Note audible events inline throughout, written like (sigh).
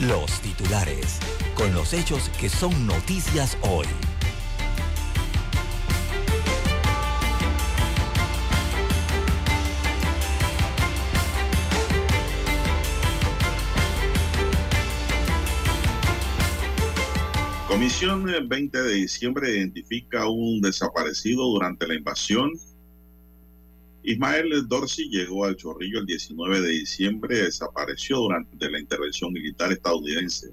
los titulares, con los hechos que son noticias hoy. Comisión 20 de diciembre identifica un desaparecido durante la invasión. Ismael Dorsey llegó al Chorrillo el 19 de diciembre desapareció durante la intervención militar estadounidense.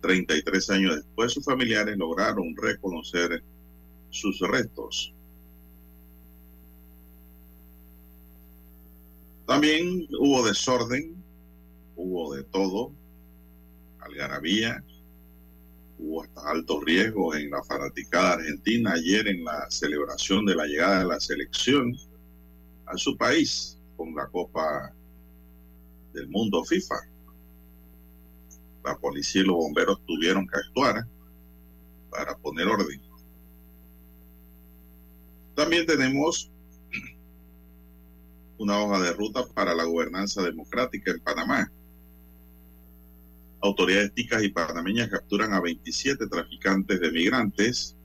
33 años después, sus familiares lograron reconocer sus restos. También hubo desorden, hubo de todo, algarabía, hubo hasta altos riesgos en la fanaticada argentina ayer en la celebración de la llegada de la selección a su país con la Copa del Mundo FIFA. La policía y los bomberos tuvieron que actuar para poner orden. También tenemos una hoja de ruta para la gobernanza democrática en Panamá. Autoridades ticas y panameñas capturan a 27 traficantes de migrantes.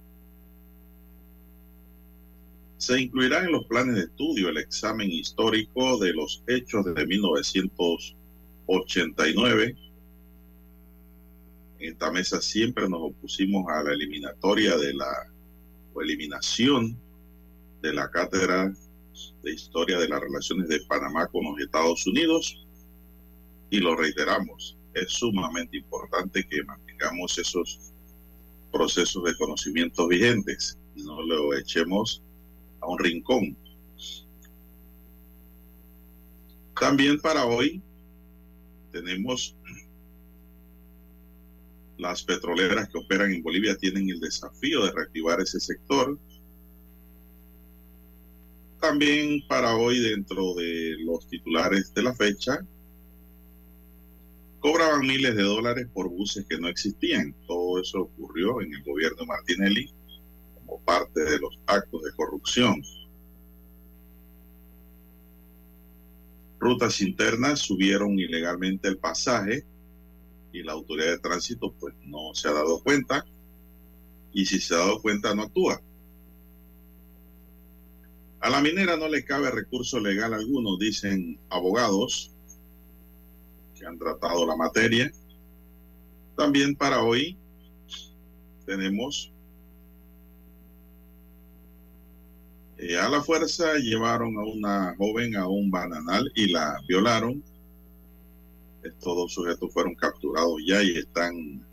Se incluirá en los planes de estudio el examen histórico de los hechos desde 1989. En esta mesa siempre nos opusimos a la eliminatoria de la o eliminación de la cátedra de historia de las relaciones de Panamá con los Estados Unidos y lo reiteramos es sumamente importante que mantengamos esos procesos de conocimiento vigentes no lo echemos a un rincón. También para hoy tenemos las petroleras que operan en Bolivia tienen el desafío de reactivar ese sector. También para hoy dentro de los titulares de la fecha cobraban miles de dólares por buses que no existían. Todo eso ocurrió en el gobierno de Martinelli como parte de los actos de corrupción. Rutas internas subieron ilegalmente el pasaje y la autoridad de tránsito pues no se ha dado cuenta y si se ha dado cuenta no actúa. A la minera no le cabe recurso legal alguno, dicen abogados que han tratado la materia. También para hoy tenemos eh, a la fuerza llevaron a una joven a un bananal y la violaron. Estos dos sujetos fueron capturados ya y están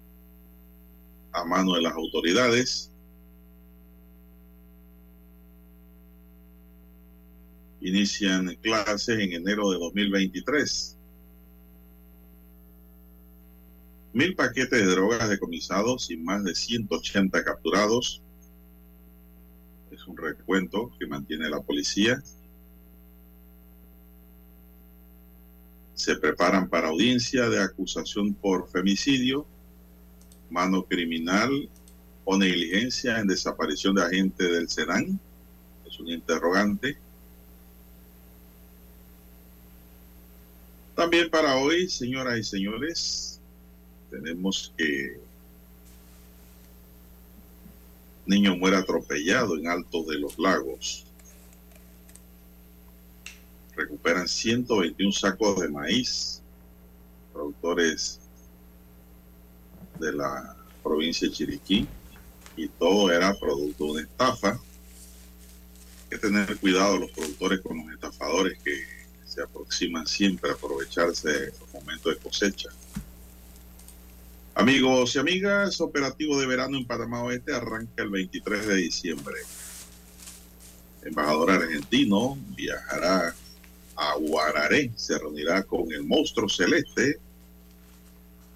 a mano de las autoridades. Inician clases en enero de 2023. Mil paquetes de drogas decomisados y más de 180 capturados. Un recuento que mantiene la policía. Se preparan para audiencia de acusación por femicidio, mano criminal o negligencia en desaparición de agente del SENAN. Es un interrogante. También para hoy, señoras y señores, tenemos que niño muere atropellado en Alto de los Lagos. Recuperan 121 sacos de maíz, productores de la provincia de Chiriquí, y todo era producto de una estafa. Hay que tener cuidado los productores con los estafadores que se aproximan siempre a aprovecharse de los momentos de cosecha. Amigos y amigas, operativo de verano en Panamá Oeste arranca el 23 de diciembre. embajador argentino viajará a Guararé, se reunirá con el monstruo celeste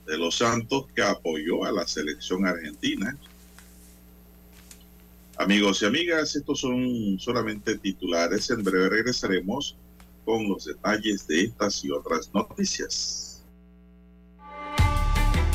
de los Santos que apoyó a la selección argentina. Amigos y amigas, estos son solamente titulares. En breve regresaremos con los detalles de estas y otras noticias.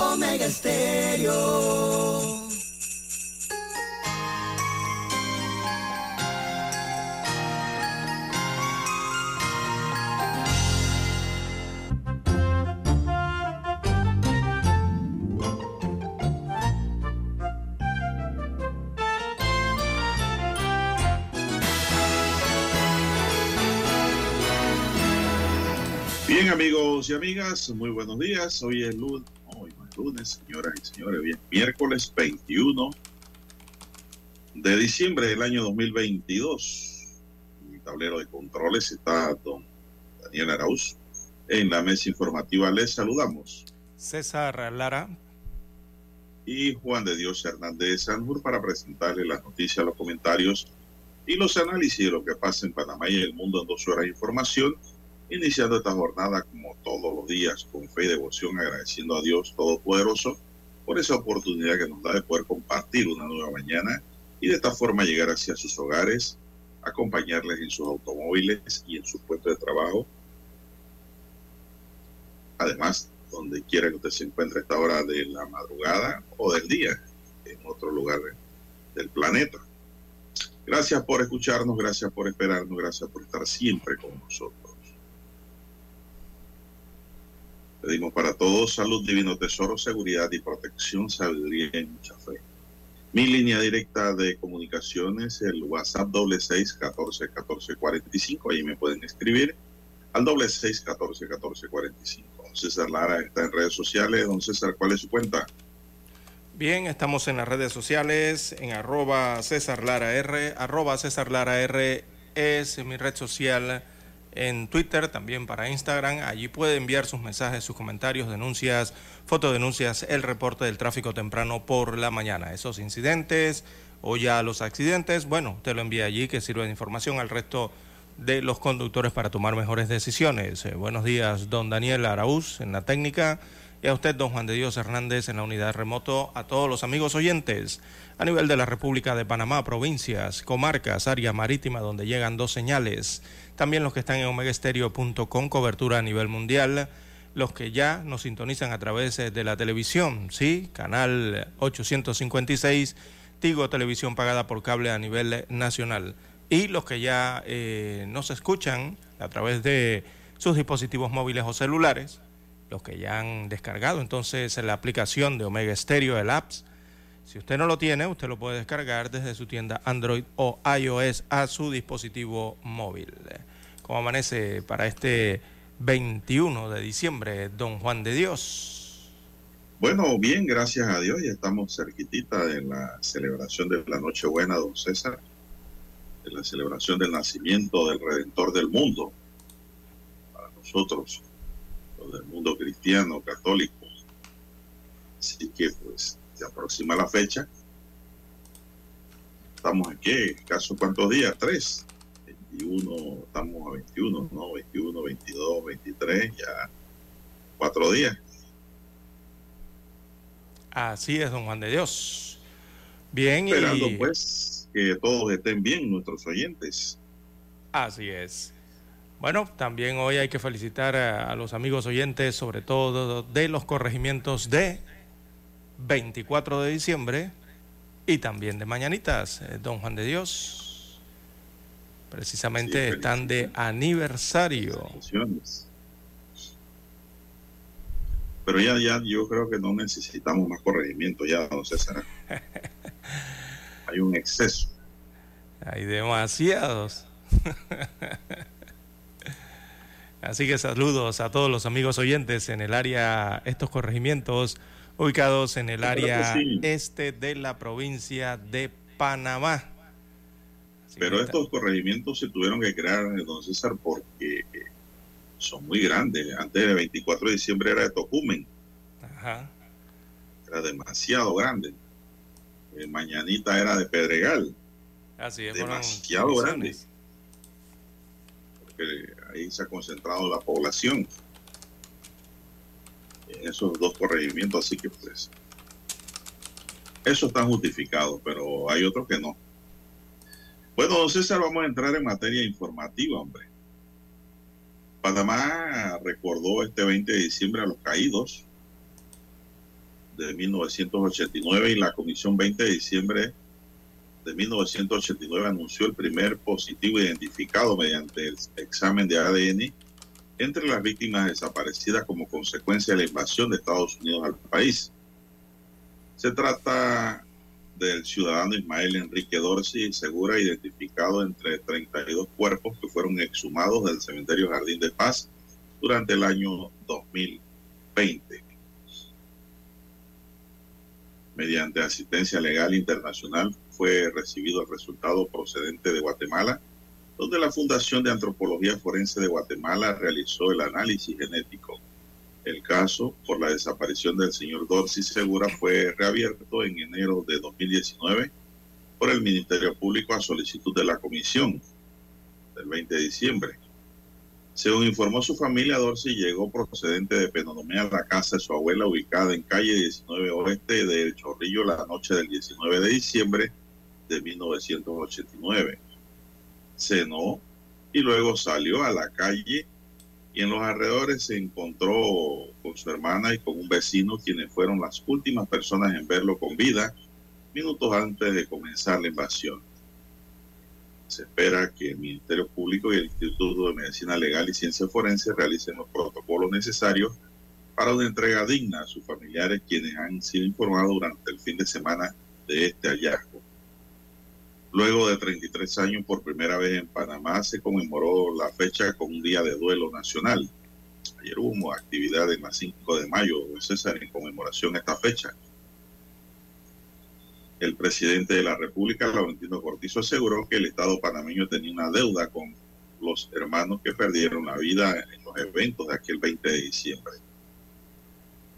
Omega Stereo. Bien, amigos y amigas, muy buenos días. Hoy es lunes, hoy no es lunes, señoras y señores, bien, miércoles 21 de diciembre del año 2022. En mi tablero de controles está don Daniel Arauz. En la mesa informativa les saludamos. César Lara. Y Juan de Dios Hernández Sanjur para presentarle las noticias, los comentarios y los análisis de lo que pasa en Panamá y el mundo en dos horas de información iniciando esta jornada como todos los días con fe y devoción, agradeciendo a Dios Todopoderoso por esa oportunidad que nos da de poder compartir una nueva mañana y de esta forma llegar hacia sus hogares, acompañarles en sus automóviles y en su puesto de trabajo. Además, donde quiera que usted se encuentre a esta hora de la madrugada o del día, en otro lugar del planeta. Gracias por escucharnos, gracias por esperarnos, gracias por estar siempre con nosotros. Pedimos para todos salud, divino tesoro, seguridad y protección, sabiduría y mucha fe. Mi línea directa de comunicaciones, el WhatsApp doble seis catorce catorce cuarenta y cinco. Ahí me pueden escribir al doble seis catorce catorce cuarenta y cinco. Don César Lara está en redes sociales. Don César, ¿cuál es su cuenta? Bien, estamos en las redes sociales, en arroba César Lara R, arroba César Lara R es mi red social en Twitter, también para Instagram. Allí puede enviar sus mensajes, sus comentarios, denuncias, fotodenuncias, el reporte del tráfico temprano por la mañana. Esos incidentes o ya los accidentes, bueno, te lo envía allí que sirve de información al resto de los conductores para tomar mejores decisiones. Eh, buenos días, don Daniel Araúz en la técnica. Y a usted, don Juan de Dios Hernández, en la unidad remoto, a todos los amigos oyentes a nivel de la República de Panamá, provincias, comarcas, área marítima donde llegan dos señales también los que están en omegaestereo.com, cobertura a nivel mundial. Los que ya nos sintonizan a través eh, de la televisión, sí, canal 856, Tigo Televisión pagada por cable a nivel nacional. Y los que ya eh, nos escuchan a través de sus dispositivos móviles o celulares, los que ya han descargado entonces la aplicación de Omega Stereo, el apps. Si usted no lo tiene, usted lo puede descargar desde su tienda Android o iOS a su dispositivo móvil. ¿Cómo amanece para este 21 de diciembre, don Juan de Dios? Bueno, bien, gracias a Dios. Ya estamos cerquitita de la celebración de la Nochebuena, don César, de la celebración del nacimiento del Redentor del mundo, para nosotros, los del mundo cristiano, católico. Así que, pues, se aproxima la fecha. Estamos aquí, ¿caso cuántos días? Tres 21, estamos a 21, ¿no? 21, 22, 23, ya cuatro días. Así es, don Juan de Dios. Bien, Esperando pues que todos estén bien, nuestros oyentes. Así es. Bueno, también hoy hay que felicitar a, los amigos oyentes, sobre todo de los corregimientos de 24 de diciembre y también de Mañanitas, eh, Don Juan de Dios. Precisamente están de aniversario. Pero ya, ya, yo creo que no necesitamos más corregimientos ya, don César. (laughs) Hay un exceso. Hay demasiados. (laughs) Así que saludos a todos los amigos oyentes en el área, estos corregimientos ubicados en el área este de la provincia de Panamá. Pero estos corregimientos se tuvieron que crear, don César, porque son muy grandes. Antes del 24 de diciembre era de Tocumen. Ajá. Era demasiado grande. Mañanita era de Pedregal. Así es, demasiado grande ahí se ha concentrado la población en esos dos corregimientos, así que pues eso está justificado, pero hay otros que no. Bueno, don César, vamos a entrar en materia informativa, hombre. Panamá recordó este 20 de diciembre a los caídos de 1989 y la Comisión 20 de diciembre de 1989 anunció el primer positivo identificado mediante el examen de ADN entre las víctimas desaparecidas como consecuencia de la invasión de Estados Unidos al país. Se trata del ciudadano Ismael Enrique Dorsey Segura, identificado entre 32 cuerpos que fueron exhumados del cementerio Jardín de Paz durante el año 2020 mediante asistencia legal internacional, fue recibido el resultado procedente de Guatemala, donde la Fundación de Antropología Forense de Guatemala realizó el análisis genético. El caso por la desaparición del señor Dorsey Segura fue reabierto en enero de 2019 por el Ministerio Público a solicitud de la Comisión del 20 de diciembre. Según informó su familia, Dorsey llegó procedente de Penonomé a la casa de su abuela ubicada en calle 19 Oeste del Chorrillo la noche del 19 de diciembre de 1989. Cenó y luego salió a la calle y en los alrededores se encontró con su hermana y con un vecino quienes fueron las últimas personas en verlo con vida minutos antes de comenzar la invasión. Se espera que el Ministerio Público y el Instituto de Medicina Legal y Ciencia Forense realicen los protocolos necesarios para una entrega digna a sus familiares quienes han sido informados durante el fin de semana de este hallazgo. Luego de 33 años, por primera vez en Panamá se conmemoró la fecha con un día de duelo nacional. Ayer hubo actividad en la 5 de mayo, César, en conmemoración a esta fecha. El presidente de la República, Laurentino Cortizo, aseguró que el Estado panameño tenía una deuda con los hermanos que perdieron la vida en los eventos de aquel 20 de diciembre.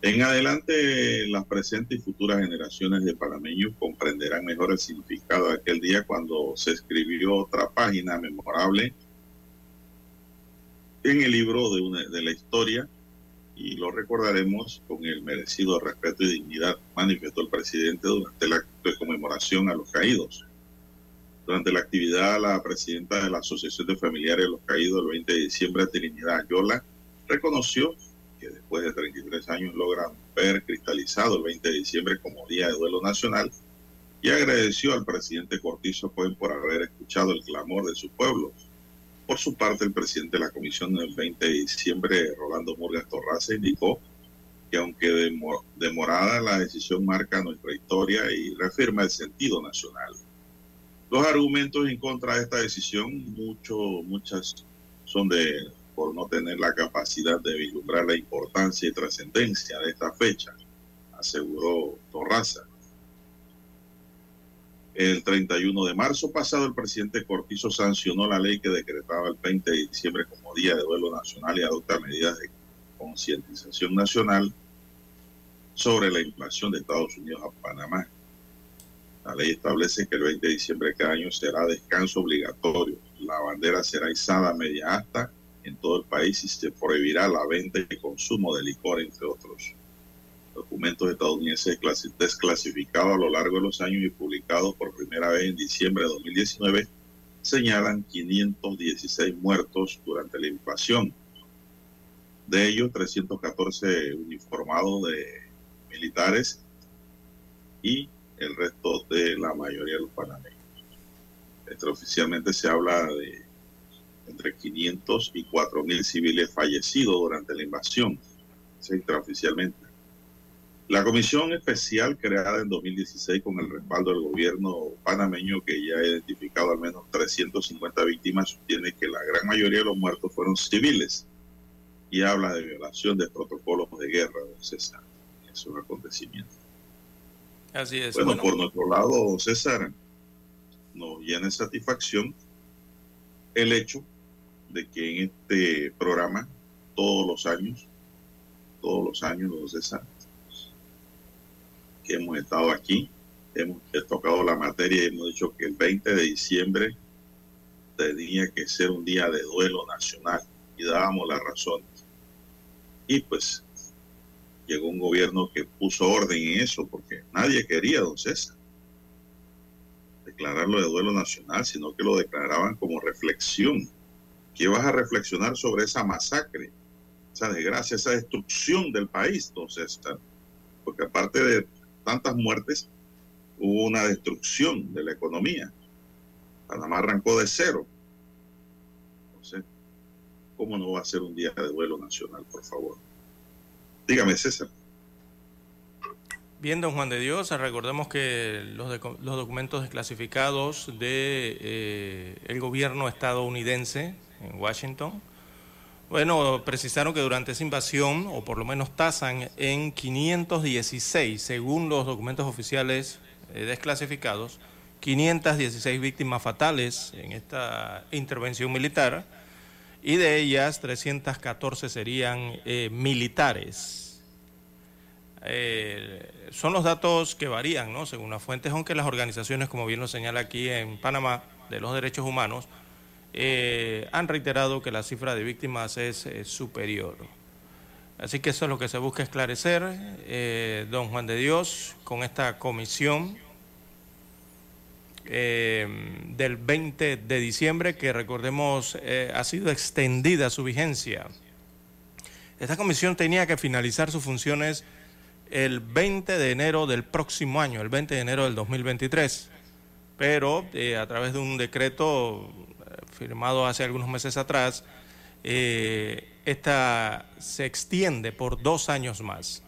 En adelante, las presentes y futuras generaciones de panameños comprenderán mejor el significado de aquel día cuando se escribió otra página memorable en el libro de, la historia y lo recordaremos con el merecido respeto y dignidad, manifestó el presidente durante el acto de conmemoración a los caídos. Durante la actividad, la presidenta de la Asociación de Familiares de los Caídos el 20 de diciembre, Trinidad Ayola, reconoció que después de 33 años logran ver cristalizado el 20 de diciembre como Día de Duelo Nacional y agradeció al presidente Cortizo Cohen por haber escuchado el clamor de su pueblo. Por su parte, el presidente de la comisión del 20 de diciembre, Rolando Murgas Torraza, indicó que aunque demorada, la decisión marca nuestra historia y reafirma el sentido nacional. Los argumentos en contra de esta decisión, muchos, muchas son de por no tener la capacidad de vislumbrar la importancia y trascendencia de esta fecha, aseguró Torraza. El 31 de marzo pasado, el presidente Cortizo sancionó la ley que decretaba el 20 de diciembre como Día de Duelo Nacional y adopta medidas de concientización nacional sobre la invasión de Estados Unidos a Panamá. La ley establece que el 20 de diciembre de cada año será descanso obligatorio. La bandera será izada media asta en todo el país y se prohibirá la venta y consumo de licor, entre otros. Documentos estadounidenses desclasificados a lo largo de los años y publicados por primera vez en diciembre de 2019 señalan 516 muertos durante la invasión. De ellos, 314 uniformados de militares y el resto de la mayoría de los panameños. Extraoficialmente se habla de entre 500 y 4 mil civiles fallecidos durante la invasión, extraoficialmente. La comisión especial creada en 2016 con el respaldo del gobierno panameño que ya ha identificado al menos 350 víctimas sostiene que la gran mayoría de los muertos fueron civiles y habla de violación de protocolos de guerra, César. Es un acontecimiento. Así es. Bueno, por nuestro lado, César, nos llena de satisfacción el hecho de que en este programa, todos los años, todos los años, César, que hemos estado aquí, hemos tocado la materia y hemos dicho que el 20 de diciembre tenía que ser un día de duelo nacional y dábamos las razones. Y pues llegó un gobierno que puso orden en eso porque nadie quería, don César, declararlo de duelo nacional, sino que lo declaraban como reflexión. ¿Qué vas a reflexionar sobre esa masacre, esa desgracia, esa destrucción del país, don César? Porque aparte de tantas muertes, hubo una destrucción de la economía. Panamá arrancó de cero. Entonces, ¿cómo no va a ser un día de duelo nacional, por favor? Dígame, César. Bien, don Juan de Dios, recordemos que los, documentos desclasificados del de, eh, gobierno estadounidense en Washington bueno, precisaron que durante esa invasión, o por lo menos tasan en 516, según los documentos oficiales eh, desclasificados, 516 víctimas fatales en esta intervención militar, y de ellas 314 serían eh, militares. Eh, son los datos que varían, ¿no? Según las fuentes, aunque las organizaciones, como bien lo señala aquí en Panamá, de los derechos humanos, eh, han reiterado que la cifra de víctimas es eh, superior. Así que eso es lo que se busca esclarecer, eh, don Juan de Dios, con esta comisión del 20 de diciembre, que recordemos ha sido extendida su vigencia. Esta comisión tenía que finalizar sus funciones el 20 de enero del próximo año, el 20 de enero del 2023, pero a través de un decreto firmado hace algunos meses atrás, eh, esta se extiende por dos años más.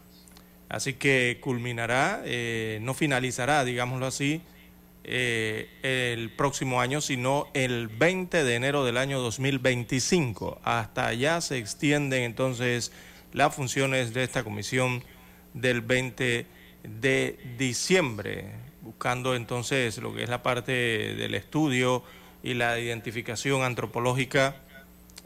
Así que culminará, eh, no finalizará, digámoslo así, eh, el próximo año, sino el 20 de enero del año 2025. Hasta allá se extienden entonces las funciones de esta comisión del 20 de diciembre, buscando entonces lo que es la parte del estudio y la identificación antropológica,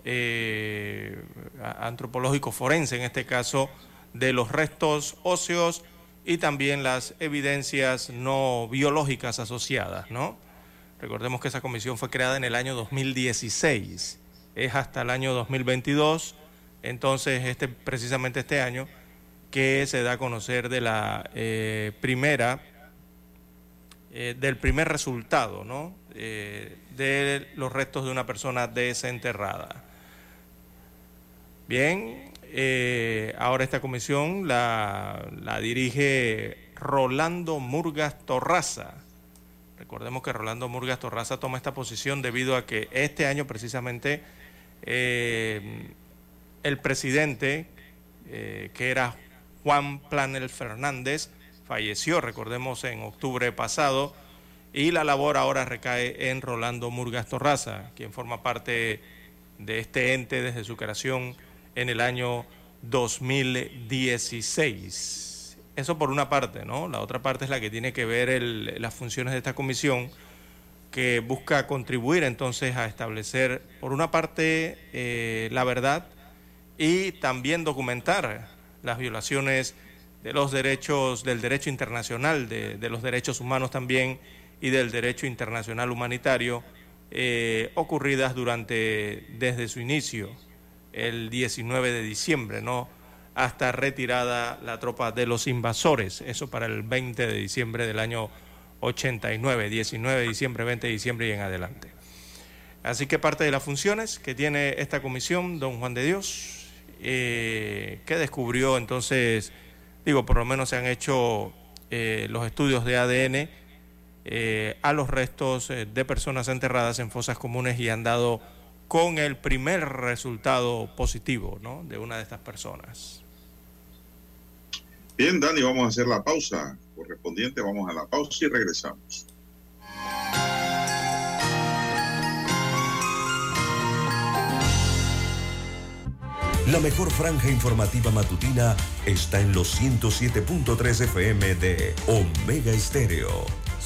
eh, antropológico forense en este caso, de los restos óseos y también las evidencias no biológicas asociadas, ¿no? Recordemos que esa comisión fue creada en el año 2016, es hasta el año 2022, entonces este, precisamente este año que se da a conocer de la eh, primera, eh, del primer resultado, ¿no? De los restos de una persona desenterrada. Bien, eh, ahora esta comisión la, dirige Rolando Murgas Torraza. Recordemos que Rolando Murgas Torraza toma esta posición debido a que este año precisamente eh, el presidente, eh, que era Juan Planel Fernández, falleció, recordemos, en octubre pasado y la labor ahora recae en Rolando Murgas Torraza, quien forma parte de este ente desde su creación en el año 2016. Eso por una parte, ¿no? La otra parte es la que tiene que ver las funciones de esta comisión que busca contribuir entonces a establecer, por una parte, eh, la verdad y también documentar las violaciones de los derechos, del derecho internacional, de los derechos humanos también y del derecho internacional humanitario eh, ocurridas durante desde su inicio, el 19 de diciembre, ¿no? hasta retirada la tropa de los invasores, eso para el 20 de diciembre del año 89, 19 de diciembre, 20 de diciembre y en adelante. Así que parte de las funciones que tiene esta comisión, don Juan de Dios, eh, que descubrió entonces, digo, por lo menos se han hecho eh, los estudios de ADN eh, a los restos de personas enterradas en fosas comunes y han dado con el primer resultado positivo ¿no? de una de estas personas. Bien, Dani, vamos a hacer la pausa correspondiente. Vamos a la pausa y regresamos. La mejor franja informativa matutina está en los 107.3 FM de Omega Estéreo,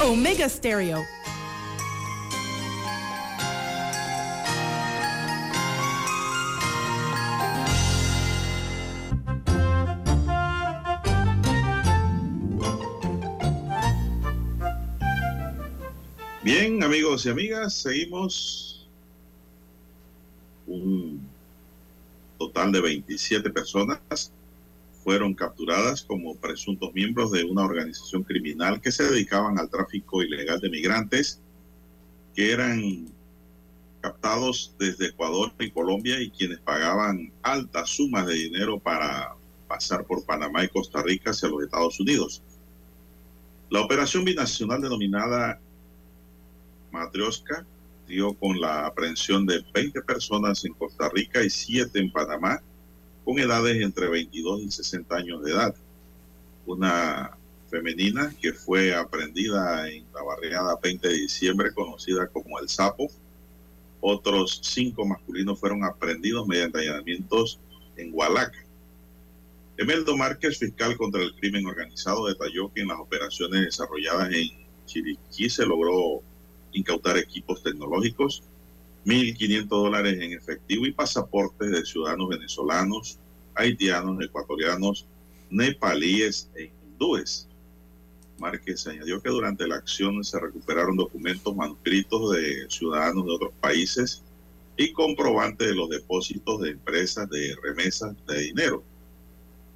Omega Stereo. Bien, amigos y amigas, seguimos. Un total de 27 personas fueron capturadas como presuntos miembros de una organización criminal que se dedicaban al tráfico ilegal de migrantes, que eran captados desde Ecuador y Colombia y quienes pagaban altas sumas de dinero para pasar por Panamá y Costa Rica hacia los Estados Unidos. La operación binacional denominada Matrioska dio con la aprehensión de 20 personas en Costa Rica y 7 en Panamá, con edades entre 22 y 60 años de edad. Una femenina que fue aprendida en la barriada 20 de diciembre, conocida como El Sapo. Otros cinco masculinos fueron aprendidos mediante allanamientos en Hualaca. Emeldo Márquez, fiscal contra el crimen organizado, detalló que en las operaciones desarrolladas en Chiriquí se logró incautar equipos tecnológicos, 1.500 dólares en efectivo y pasaportes de ciudadanos venezolanos, haitianos, ecuatorianos, nepalíes e hindúes. Márquez añadió que durante la acción se recuperaron documentos manuscritos de ciudadanos de otros países y comprobantes de los depósitos de empresas de remesas de dinero.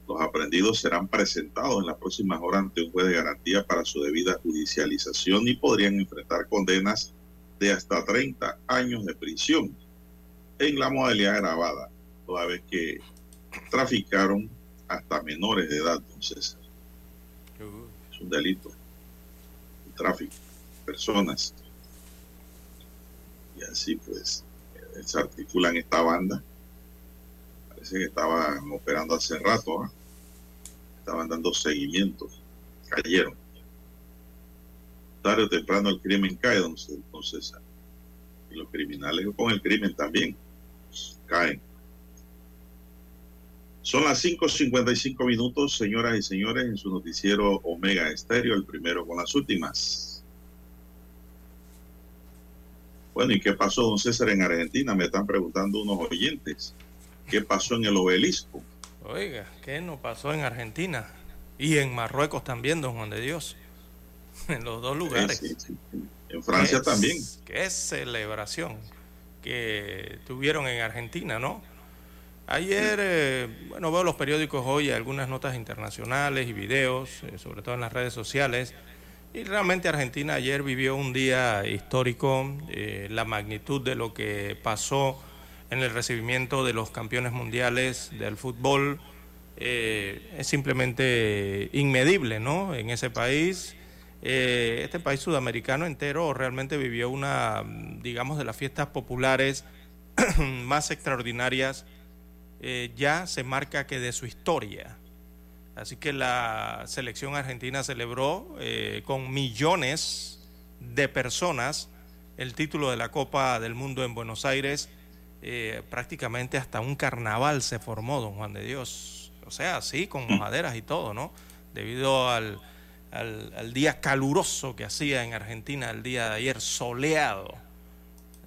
Los aprendidos serán presentados en las próximas horas ante un juez de garantía para su debida judicialización y podrían enfrentar condenas de hasta 30 años de prisión en la modalidad grabada, toda vez que traficaron hasta menores de edad, entonces es un delito, el tráfico, personas. Y así pues se articulan esta banda parece que estaban operando hace rato, ¿ah? estaban dando seguimiento, cayeron. Tarde temprano el crimen cae, don, don César. Y los criminales con el crimen también caen. Son las 5.55 minutos, señoras y señores, en su noticiero Omega Estéreo, el primero con las últimas. Bueno, ¿y qué pasó, don César, en Argentina? Me están preguntando unos oyentes. ¿Qué pasó en el obelisco? Oiga, ¿qué no pasó en Argentina? Y en Marruecos también, don Juan de Dios. (laughs) En los dos lugares. Sí, sí, sí. En Francia Qué- también. Qué celebración que tuvieron en Argentina, ¿no? Ayer, eh, bueno, veo los periódicos hoy, algunas notas internacionales y videos, eh, sobre todo en las redes sociales. Y realmente Argentina ayer vivió un día histórico, eh, la magnitud de lo que pasó en el recibimiento de los campeones mundiales del fútbol es simplemente inmedible, ¿no? En ese país, eh, este país sudamericano entero realmente vivió una, digamos, de las fiestas populares (clears throat) más extraordinarias, eh, ya se marca que de su historia. Así que la selección argentina celebró eh, con millones de personas el título de la Copa del Mundo en Buenos Aires. Eh, prácticamente hasta un carnaval se formó, don Juan de Dios. O sea, sí, con mojaderas y todo, ¿no? Debido al, al, al día caluroso que hacía en Argentina el día de ayer, soleado.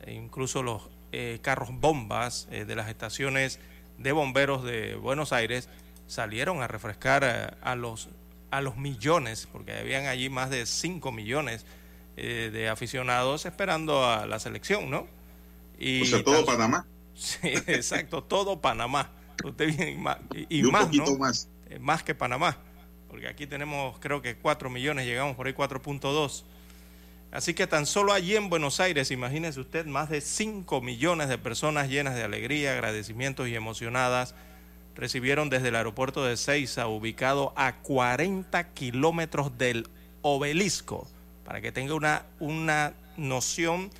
E incluso los eh, carros bombas eh, de las estaciones de bomberos de Buenos Aires salieron a refrescar eh, a los a los millones, porque habían allí más de 5 millones eh, de aficionados esperando a la selección, ¿no? Y O sea, todo tan- Panamá (laughs) Sí, exacto, todo Panamá. Usted viene y y- un más, poquito ¿no? más. Más que Panamá, porque aquí tenemos creo que 4 millones, llegamos por ahí 4.2. Así que tan solo allí en Buenos Aires, imagínese usted, más de 5 millones de personas llenas de alegría, agradecimientos y emocionadas recibieron desde el aeropuerto de Ceiza, ubicado a 40 kilómetros del obelisco, para que tenga una, una noción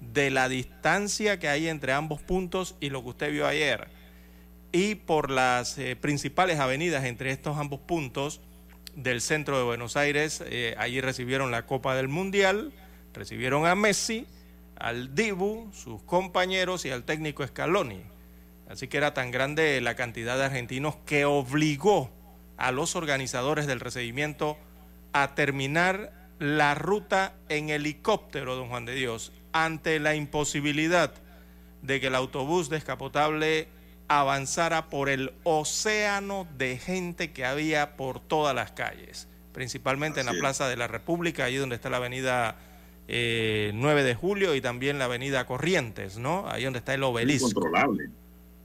de la distancia que hay entre ambos puntos y lo que usted vio ayer y por las eh, principales avenidas entre estos ambos puntos del centro de Buenos Aires. Eh, allí recibieron la Copa del Mundial, recibieron a Messi, al Dibu, sus compañeros y al técnico Scaloni. Así que era tan grande la cantidad de argentinos que obligó a los organizadores del recibimiento a terminar la ruta en helicóptero, don Juan de Dios, ante la imposibilidad de que el autobús descapotable avanzara por el océano de gente que había por todas las calles, principalmente en la es. Plaza de la República, allí donde está la avenida eh, 9 de Julio y también la avenida Corrientes, ¿no? Ahí donde está el obelisco. Incontrolable.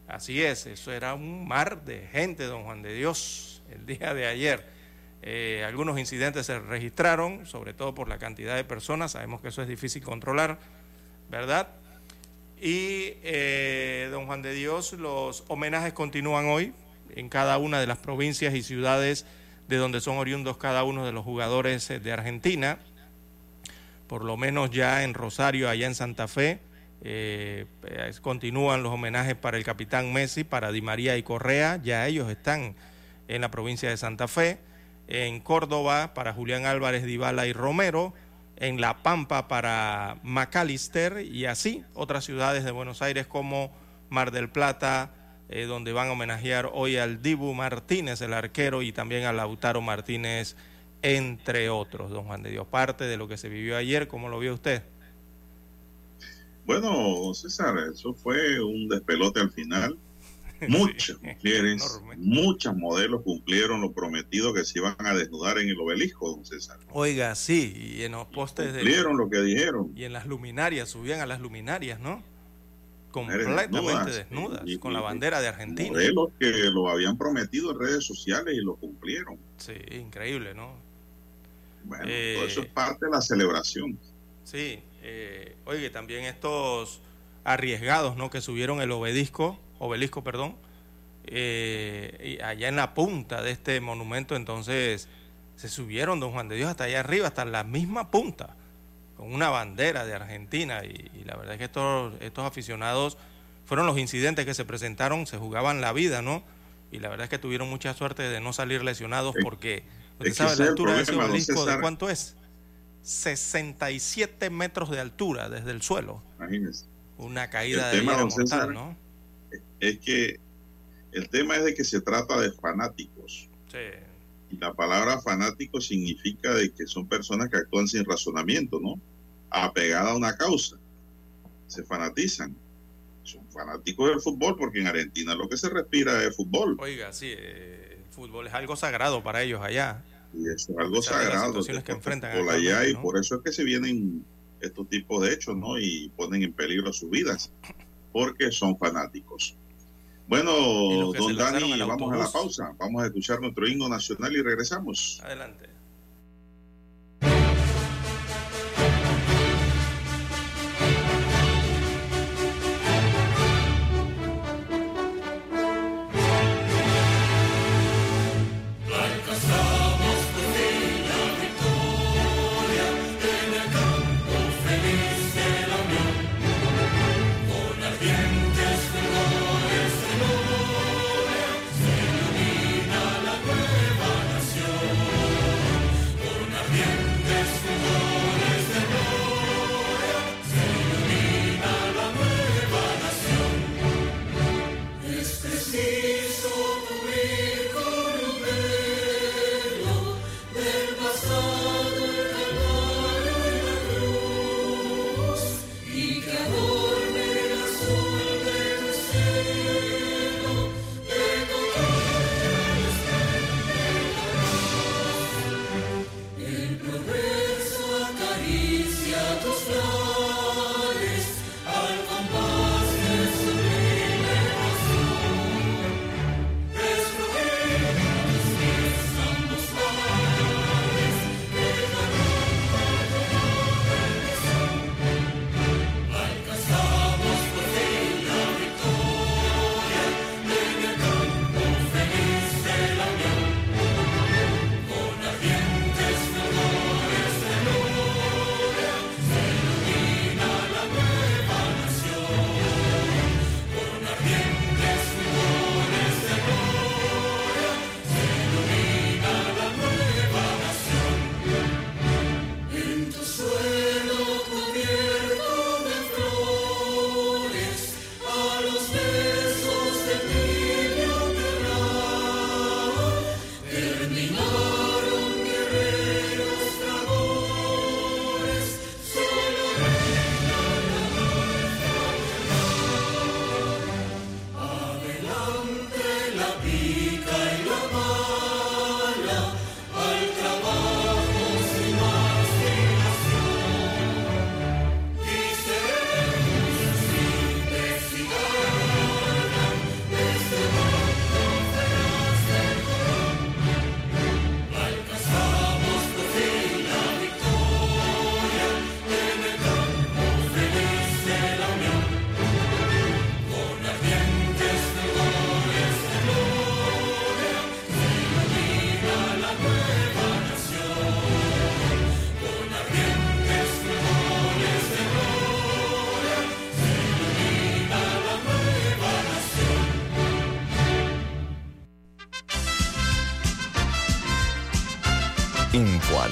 Así es, eso era un mar de gente, don Juan de Dios, el día de ayer. Eh, algunos incidentes se registraron, sobre todo por la cantidad de personas, sabemos que eso es difícil controlar, ¿verdad? Y eh, don Juan de Dios, los homenajes continúan hoy en cada una de las provincias y ciudades de donde son oriundos cada uno de los jugadores eh, de Argentina, por lo menos ya en Rosario, allá en Santa Fe, eh, continúan los homenajes para el capitán Messi, para Di María y Correa, ya ellos están en la provincia de Santa Fe, en Córdoba para Julián Álvarez, Dybala y Romero, en La Pampa para McAllister y así otras ciudades de Buenos Aires como Mar del Plata, eh, donde van a homenajear hoy al Dibu Martínez, el arquero, y también a Lautaro Martínez, entre otros, don Juan de Dios. Parte de lo que se vivió ayer, ¿cómo lo vio usted? Bueno, César, eso fue un despelote al final. (laughs) Muchas mujeres, enorme. muchas modelos cumplieron lo prometido que se iban a desnudar en el obelisco, don César. Oiga, sí, y en los postes de, Cumplieron lo que dijeron. y en las luminarias, subían a las luminarias, ¿no? Mujeres Completamente desnudas, desnudas, y- con y- la bandera de Argentina. Modelos que lo habían prometido en redes sociales y lo cumplieron. Sí, increíble, ¿no? Bueno, Eh, todo eso es parte de la celebración. Sí, eh, oye, también estos arriesgados, ¿no? Que subieron el obelisco, obelisco, perdón, eh, y allá en la punta de este monumento, entonces se subieron, don Juan de Dios, hasta allá arriba, hasta la misma punta, con una bandera de Argentina, y, y la verdad es que estos, estos aficionados fueron los incidentes que se presentaron, se jugaban la vida, ¿no? Y la verdad es que tuvieron mucha suerte de no salir lesionados Es- porque, usted es sabe la altura de ese obelisco, ¿de cuánto es? 67 metros de altura desde el suelo. Imagínense. Una caída El de tema, César, mortal, ¿no? Es que el tema es de que se trata de fanáticos. Sí. Y la palabra fanático significa de que son personas que actúan sin razonamiento, ¿no? Apegada a una causa. Se fanatizan. Son fanáticos del fútbol porque en Argentina lo que se respira es fútbol. Oiga, sí, eh, el fútbol es algo sagrado para ellos allá. Y es algo las sagrado. situaciones que enfrentan fútbol allá y por eso es que se vienen estos tipos de hechos, ¿no? Y ponen en peligro sus vidas porque son fanáticos. Bueno, don Dani, vamos a la pausa. Vamos a escuchar nuestro himno nacional y regresamos. Adelante.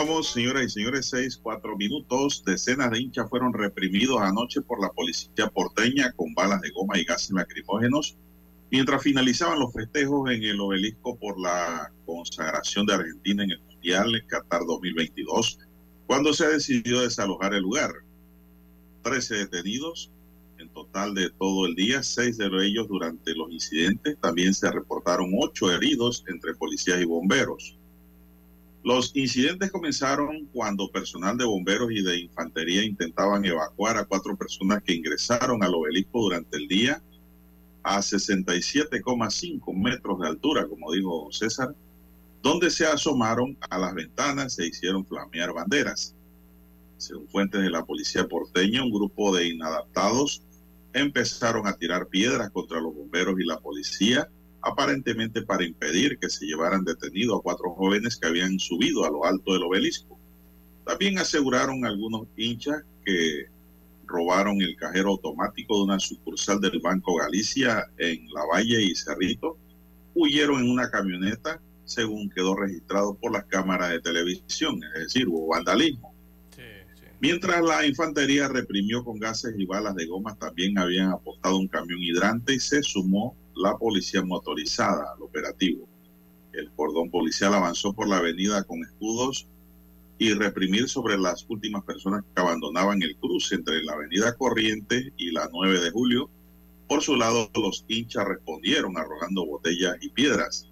Continuamos, señoras y señores, seis, cuatro minutos. Decenas de hinchas fueron reprimidos anoche por la policía porteña con balas de goma y gases lacrimógenos mientras finalizaban los festejos en el obelisco por la consagración de Argentina en el Mundial en Qatar 2022, cuando se decidió desalojar el lugar. Trece detenidos en total de todo el día, seis de ellos durante los incidentes. También se reportaron ocho heridos entre policías y bomberos. Los incidentes comenzaron cuando personal de bomberos y de infantería intentaban evacuar a cuatro personas que ingresaron al obelisco durante el día a 67,5 metros de altura, como dijo César, donde se asomaron a las ventanas e hicieron flamear banderas. Según fuentes de la policía porteña, un grupo de inadaptados empezaron a tirar piedras contra los bomberos y la policía, aparentemente para impedir que se llevaran detenido a cuatro jóvenes que habían subido a lo alto del obelisco. También aseguraron algunos hinchas que robaron el cajero automático de una sucursal del Banco Galicia en La Valle y Cerrito, huyeron en una camioneta, según quedó registrado por las cámaras de televisión, es decir, hubo vandalismo. Mientras la infantería reprimió con gases y balas de goma, también habían apostado un camión hidrante y se sumó la policía motorizada al operativo. El cordón policial avanzó por la avenida con escudos y reprimir sobre las últimas personas que abandonaban el cruce entre la avenida Corrientes y la 9 de julio. Por su lado, los hinchas respondieron arrojando botellas y piedras.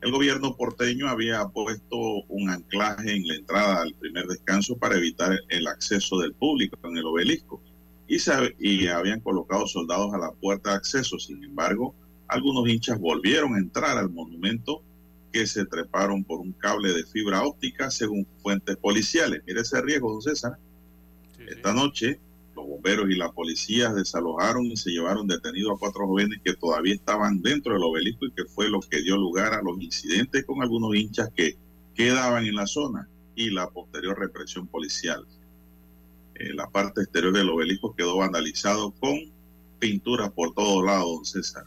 El gobierno porteño había puesto un anclaje en la entrada al primer descanso para evitar el acceso del público en el obelisco y, y habían colocado soldados a la puerta de acceso. Sin embargo, algunos hinchas volvieron a entrar al monumento que se treparon por un cable de fibra óptica, según fuentes policiales. Mire ese riesgo, don César. Esta noche, los bomberos y la policía desalojaron y se llevaron detenidos a cuatro jóvenes que todavía estaban dentro del obelisco y que fue lo que dio lugar a los incidentes con algunos hinchas que quedaban en la zona y la posterior represión policial. Eh, la parte exterior del obelisco quedó vandalizado con pinturas por todos lados, César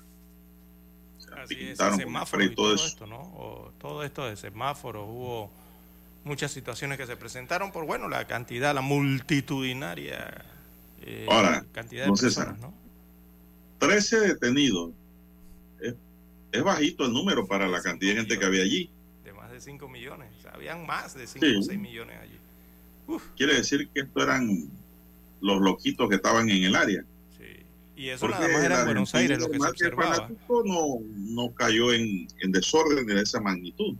todo, esto, ¿no? todo esto de semáforos, hubo muchas situaciones que se presentaron por, bueno, la cantidad, la multitudinaria eh, cantidad de personas, ¿no? 13 detenidos. Es, bajito el número para la cantidad de gente que había allí. De más de 5 millones. habían más de 5 o 6 millones allí. Quiere decir que estos eran los loquitos que estaban en el área. Y eso nada más era en Buenos Aires lo que se observaba. No, no cayó en, en desorden de esa magnitud.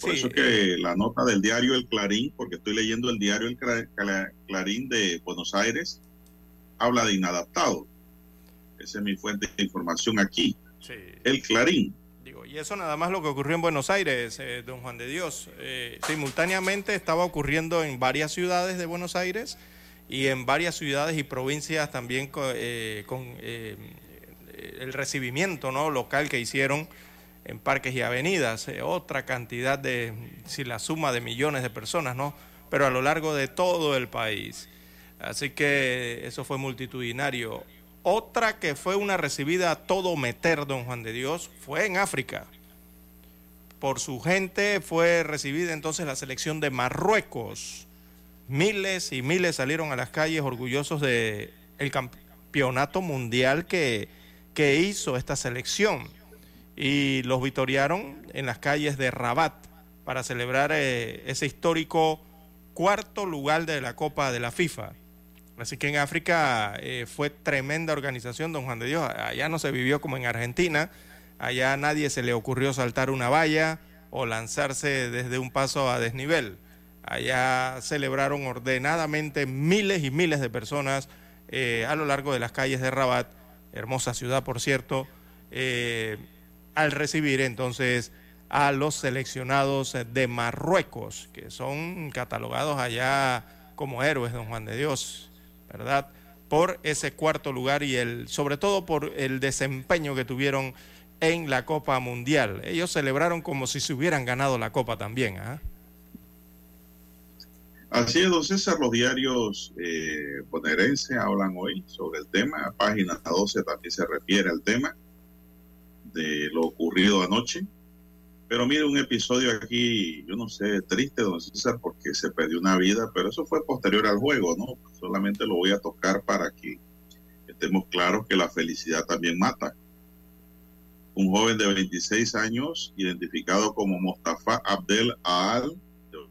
Por eso que eh, la nota del diario El Clarín, porque estoy leyendo el diario El Clarín de Buenos Aires, habla de inadaptado. Esa es mi fuente de información aquí. El Clarín. Y eso nada más lo que ocurrió en Buenos Aires, eh, don Juan de Dios. Eh, simultáneamente estaba ocurriendo en varias ciudades de Buenos Aires y en varias ciudades y provincias también con, eh, eh, el recibimiento ¿no? local que hicieron en parques y avenidas, eh, otra cantidad de, si la suma de millones de personas, ¿no? Pero a lo largo de todo el país. Así que eso fue multitudinario. Otra que fue una recibida a todo meter, don Juan de Dios, fue en África. Por su gente fue recibida entonces la selección de Marruecos miles y miles salieron a las calles orgullosos del el campeonato mundial que, que hizo esta selección y los vitoriaron en las calles de Rabat para celebrar eh, ese histórico cuarto lugar de la Copa de la FIFA. Así que en África eh, fue tremenda organización, don Juan de Dios. Allá no se vivió como en Argentina. Allá nadie se le ocurrió saltar una valla o lanzarse desde un paso a desnivel. Allá celebraron ordenadamente miles y miles de personas eh, a lo largo de las calles de Rabat, hermosa ciudad por cierto, eh, al recibir entonces a los seleccionados de Marruecos, que son catalogados allá como héroes, don Juan de Dios, ¿verdad? Por ese cuarto lugar y el, sobre todo por el desempeño que tuvieron en la Copa Mundial. Ellos celebraron como si se hubieran ganado la Copa también. ¿ah? Así es, César, los diarios eh, hablan hoy sobre el tema. Página 12 también se refiere al tema de lo ocurrido anoche. Pero mire, un episodio aquí, yo no sé, triste, don César, porque se perdió una vida, pero eso fue posterior al juego, ¿no? Solamente lo voy a tocar para que estemos claros que la felicidad también mata. Un joven de 26 años, identificado como Mostafa Abdel Al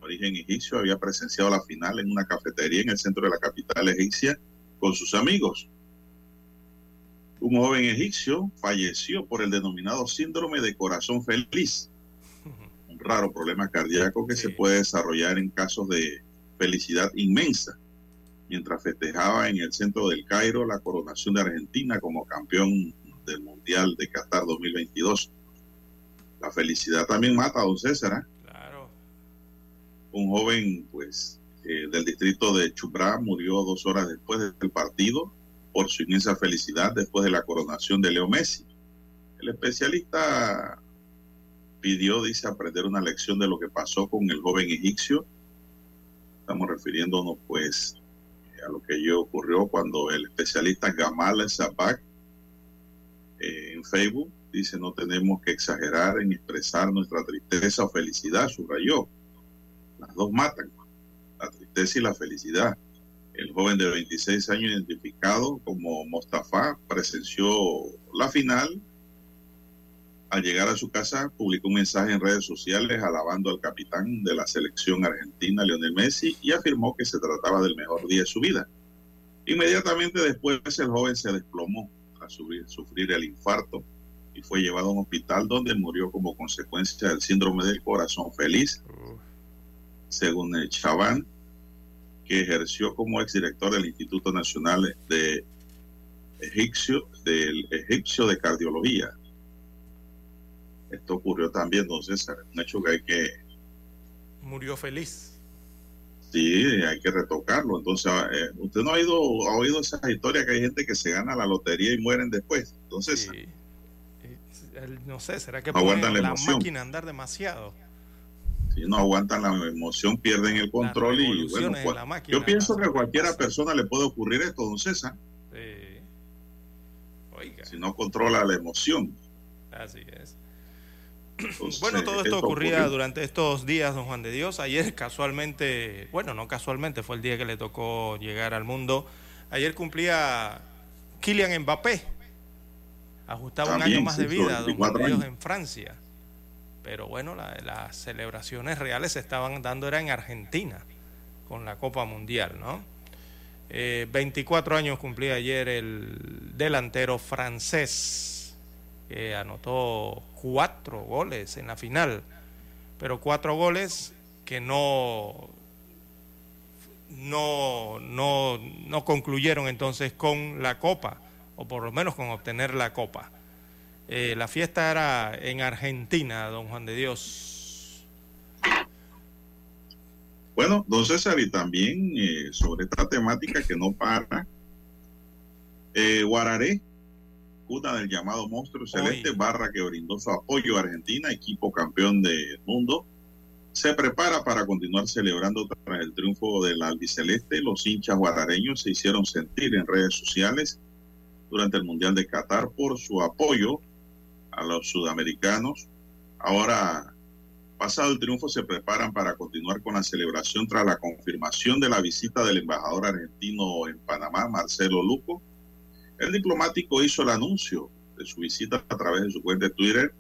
origen egipcio, había presenciado la final en una cafetería en el centro de la capital egipcia con sus amigos. Un joven egipcio falleció por el denominado síndrome de corazón feliz. Raro problema cardíaco que se puede desarrollar en casos de felicidad inmensa, mientras festejaba en el centro del Cairo la coronación de Argentina como campeón del Mundial de Qatar 2022. La felicidad también mata a don César. ¿eh? Claro. Un joven, pues, eh, del distrito de Chubrá murió dos horas después del partido por su inmensa felicidad después de la coronación de Leo Messi. El especialista pidió, dice, aprender una lección de lo que pasó con el joven egipcio. Estamos refiriéndonos, pues, a lo que yo ocurrió cuando el especialista Gamal Zabak eh, en Facebook dice no tenemos que exagerar en expresar nuestra tristeza o felicidad, subrayó. Las dos matan, la tristeza y la felicidad. El joven de 26 años identificado como Mostafa presenció la final. Al llegar a su casa publicó un mensaje en redes sociales alabando al capitán de la selección argentina, Lionel Messi, y afirmó que se trataba del mejor día de su vida. Inmediatamente después el joven se desplomó tras sufrir el infarto y fue llevado a un hospital donde murió como consecuencia del síndrome del corazón feliz, según el Chaván, que ejerció como exdirector del Instituto Nacional de Egipcio, del Egipcio de Cardiología. Esto ocurrió también, entonces, un hecho que hay que... Murió feliz. Sí, hay que retocarlo. Entonces, eh, usted no ha oído, ha oído esa historia que hay gente que se gana la lotería y mueren después. Entonces, Sí. El- No sé, ¿será que No aguantan la la máquina andar demasiado? si no aguantan la emoción, pierden el control y bueno, cual- la máquina yo pienso que a cualquiera persona le puede ocurrir esto, don César, Sí. Oiga, si no controla la emoción. así es. Entonces, (clears throat) Bueno, todo esto ocurría ocurrió. durante estos días, don Juan de Dios. Ayer casualmente, bueno, no casualmente, fue el día que le tocó llegar al mundo. Ayer cumplía Kylian Mbappé. Ajustaba un año más de vida, don Juan 24 de Dios, en Francia. Pero bueno, la- las celebraciones reales se estaban dando era en Argentina, con la Copa Mundial, ¿no? Eh, 24 años cumplía ayer el delantero francés, que anotó cuatro goles en la final, pero cuatro goles que no, no, no, no concluyeron entonces con la Copa, o por lo menos con obtener la Copa. Eh, la fiesta era en Argentina, don Juan de Dios. Bueno, don César, y también eh, sobre esta temática que no para, eh, Guararé, cuna del llamado monstruo celeste, barra que brindó su apoyo a Argentina, equipo campeón del mundo, se prepara para continuar celebrando tras el triunfo del albiceleste. Los hinchas guarareños se hicieron sentir en redes sociales durante el Mundial de Qatar por su apoyo a los sudamericanos. Ahora Pasado el triunfo, se preparan para continuar con la celebración tras la confirmación de la visita del embajador argentino en Panamá, Marcelo Luco. El diplomático hizo el anuncio de su visita a través de su cuenta de Twitter.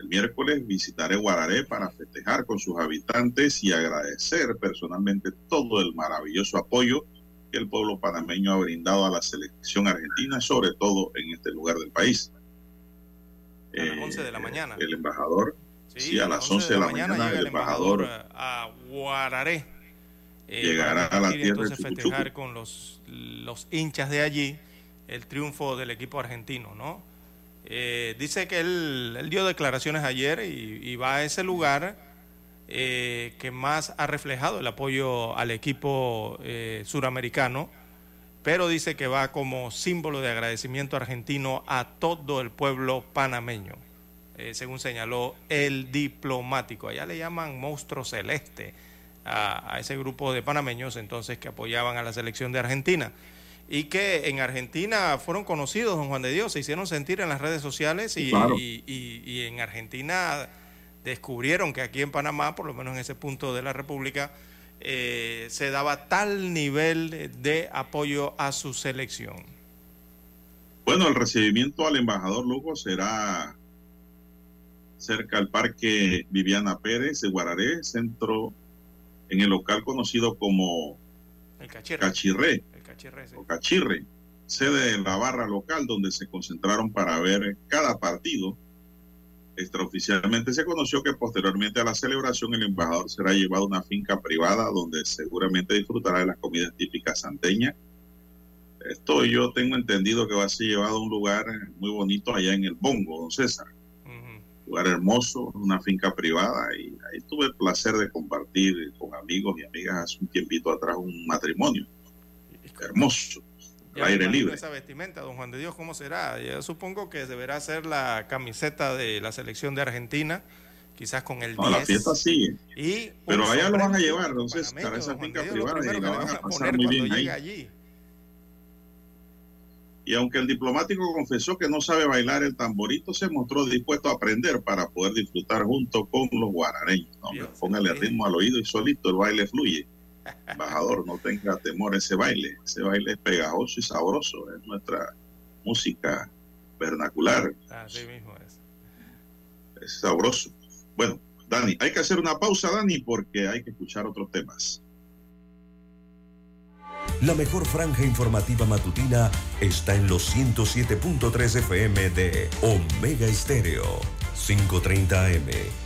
El miércoles visitaré Guararé para festejar con sus habitantes y agradecer personalmente todo el maravilloso apoyo que el pueblo panameño ha brindado a la selección argentina, sobre todo en este lugar del país. A las 11 de la mañana. El embajador Sí, a las 11 de la mañana, llega el embajador embajador a Guararé. eh, Llegará a la tierra de festejar con los, los hinchas de allí el triunfo del equipo argentino, ¿no? Eh, dice que él, dio declaraciones ayer y, va a ese lugar eh, que más ha reflejado el apoyo al equipo eh, suramericano, pero dice que va como símbolo de agradecimiento argentino a todo el pueblo panameño según señaló el diplomático. Allá le llaman monstruo celeste a, ese grupo de panameños entonces que apoyaban a la selección de Argentina. Y que en Argentina fueron conocidos, don Juan de Dios, se hicieron sentir en las redes sociales y, Claro. y- y- y en Argentina descubrieron que aquí en Panamá, por lo menos en ese punto de la República, eh, se daba tal nivel de apoyo a su selección. Bueno, el recibimiento al embajador Lugo será cerca al Parque Viviana Pérez de Guararé, centro en el local conocido como El cachirre. Cachirré El cachirre, Cachirre, sede de la barra local donde se concentraron para ver cada partido. Extraoficialmente se conoció que posteriormente a la celebración el embajador será llevado a una finca privada donde seguramente disfrutará de las comidas típicas santeñas. Esto yo tengo entendido que va a ser llevado a un lugar muy bonito allá en el Bongo, don César. Lugar hermoso, una finca privada y ahí tuve el placer de compartir con amigos y amigas hace un tiempito atrás un matrimonio hermoso aire libre. Esa vestimenta, don Juan de Dios, ¿cómo será? Yo supongo que deberá ser la camiseta de la selección de Argentina, quizás con el no, la fiesta sigue. Pero allá lo van a llevar, entonces, a esa finca privada y la van a pasar muy bien ahí. Allí. Y aunque el diplomático confesó que no sabe bailar el tamborito, se mostró dispuesto a aprender para poder disfrutar junto con los guarareños. No, póngale ritmo al oído y solito el baile fluye. Embajador, no tenga temor ese baile. Ese baile es pegajoso y sabroso. Es nuestra música vernacular. Así mismo es. Es sabroso. Bueno, Dani, hay que hacer una pausa, Dani, porque hay que escuchar otros temas. La mejor franja informativa matutina está en los 107.3 FM de Omega Estéreo, 530 AM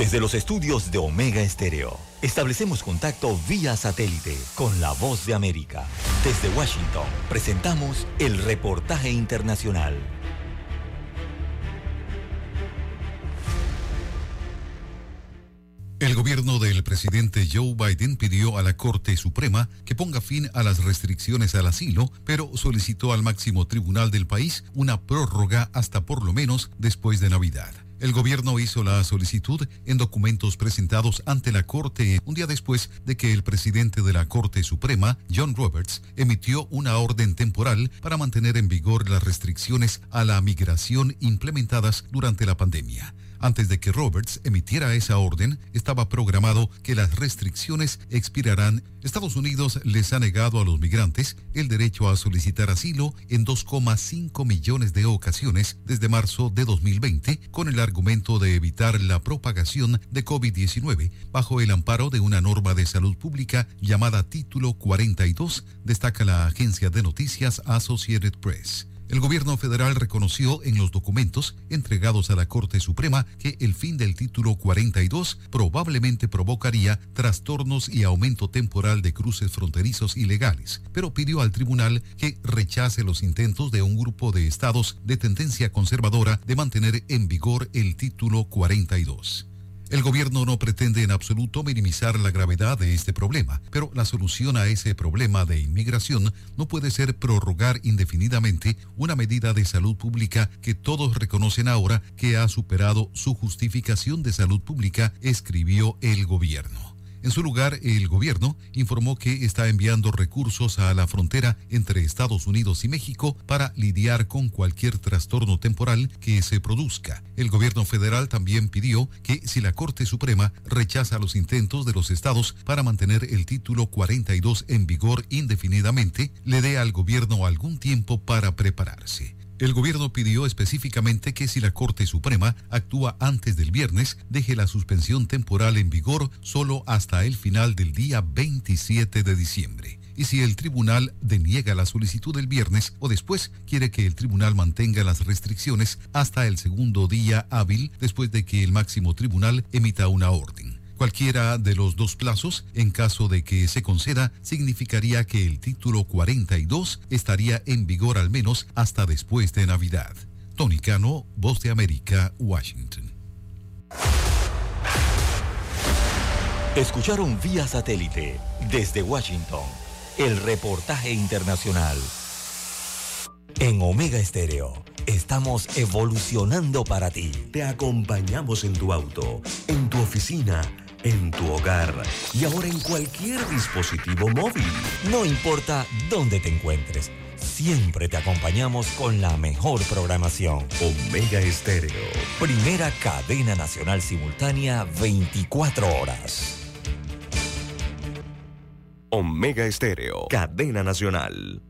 Desde los estudios de Omega Estéreo, establecemos contacto vía satélite con la voz de América. Desde Washington, presentamos el reportaje internacional. El gobierno del presidente Joe Biden pidió a la Corte Suprema que ponga fin a las restricciones al asilo, pero solicitó al máximo tribunal del país una prórroga hasta por lo menos después de Navidad. El gobierno hizo la solicitud en documentos presentados ante la Corte un día después de que el presidente de la Corte Suprema, John Roberts, emitió una orden temporal para mantener en vigor las restricciones a la migración implementadas durante la pandemia. Antes de que Roberts emitiera esa orden, estaba programado que las restricciones expirarán. Estados Unidos les ha negado a los migrantes el derecho a solicitar asilo en 2,5 millones de ocasiones desde marzo de 2020 con el argumento de evitar la propagación de COVID-19 bajo el amparo de una norma de salud pública llamada Título 42, destaca la agencia de noticias Associated Press. El gobierno federal reconoció en los documentos entregados a la Corte Suprema que el fin del título 42 probablemente provocaría trastornos y aumento temporal de cruces fronterizos ilegales, pero pidió al tribunal que rechace los intentos de un grupo de estados de tendencia conservadora de mantener en vigor el título 42. El gobierno no pretende en absoluto minimizar la gravedad de este problema, pero la solución a ese problema de inmigración no puede ser prorrogar indefinidamente una medida de salud pública que todos reconocen ahora que ha superado su justificación de salud pública, escribió el gobierno. En su lugar, el gobierno informó que está enviando recursos a la frontera entre Estados Unidos y México para lidiar con cualquier trastorno temporal que se produzca. El gobierno federal también pidió que si la Corte Suprema rechaza los intentos de los estados para mantener el título 42 en vigor indefinidamente, le dé al gobierno algún tiempo para prepararse. El gobierno pidió específicamente que si la Corte Suprema actúa antes del viernes, deje la suspensión temporal en vigor solo hasta el final del día 27 de diciembre. Y si el tribunal deniega la solicitud del viernes o después quiere que el tribunal mantenga las restricciones hasta el segundo día hábil después de que el máximo tribunal emita una orden. Cualquiera de los dos plazos, en caso de que se conceda, significaría que el título 42 estaría en vigor al menos hasta después de Navidad. Tony Cano, Voz de América, Washington. Escucharon vía satélite desde Washington el reportaje internacional. En Omega Estéreo estamos evolucionando para ti. Te acompañamos en tu auto, en tu oficina en tu hogar y ahora en cualquier dispositivo móvil. No importa dónde te encuentres siempre te acompañamos con la mejor programación. Omega Estéreo. Primera cadena nacional simultánea 24 horas. Omega Estéreo. Cadena nacional.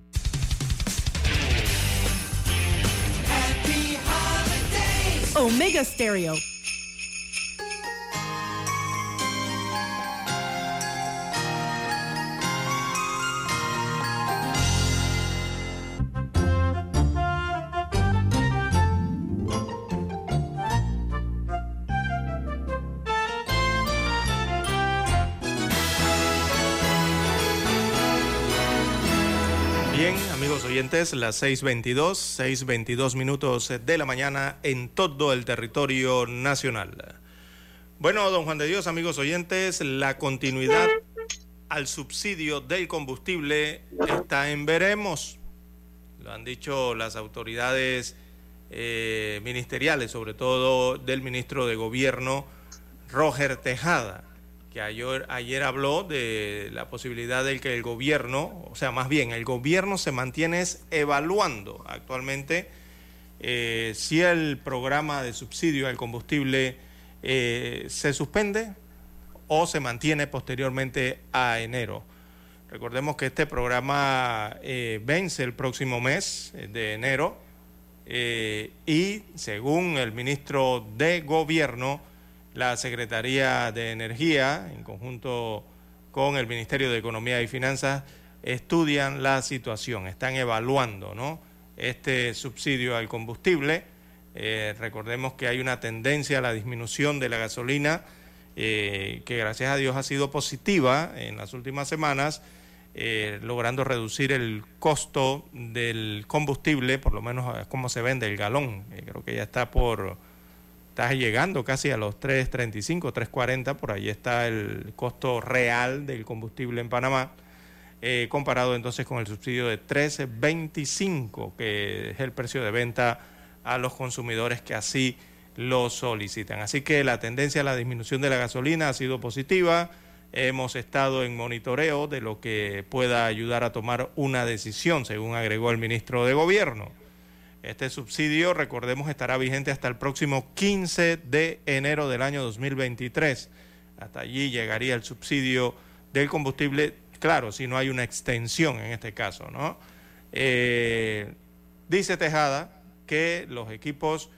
Omega Stereo. Oyentes, las 6.22, 6.22 minutos de la mañana en todo el territorio nacional. Bueno, don Juan de Dios, amigos oyentes, la continuidad al subsidio del combustible está en veremos. Lo han dicho las autoridades eh, ministeriales, sobre todo del ministro de Gobierno, Roger Tejada que ayer, habló de la posibilidad de que el gobierno, o sea, más bien el gobierno se mantiene evaluando actualmente eh, si el programa de subsidio al combustible eh, se suspende o se mantiene posteriormente a enero. Recordemos que este programa eh, vence el próximo mes de enero y según el ministro de Gobierno, la Secretaría de Energía, en conjunto con el Ministerio de Economía y Finanzas, estudian la situación, están evaluando ¿no? este subsidio al combustible. Eh, recordemos que hay una tendencia a la disminución de la gasolina, eh, que gracias a Dios ha sido positiva en las últimas semanas, eh, logrando reducir el costo del combustible, por lo menos cómo se vende el galón. creo que ya está por está llegando casi a los 3.35, 3.40, por ahí está el costo real del combustible en Panamá, eh, comparado entonces con el subsidio de 13.25, que es el precio de venta a los consumidores que así lo solicitan. Así que la tendencia a la disminución de la gasolina ha sido positiva. Hemos estado en monitoreo de lo que pueda ayudar a tomar una decisión, según agregó el ministro de Gobierno. Este subsidio, recordemos, estará vigente hasta el próximo 15 de enero del año 2023. Hasta allí llegaría el subsidio del combustible, claro, si no hay una extensión en este caso, ¿no? Eh, dice Tejada que los equipos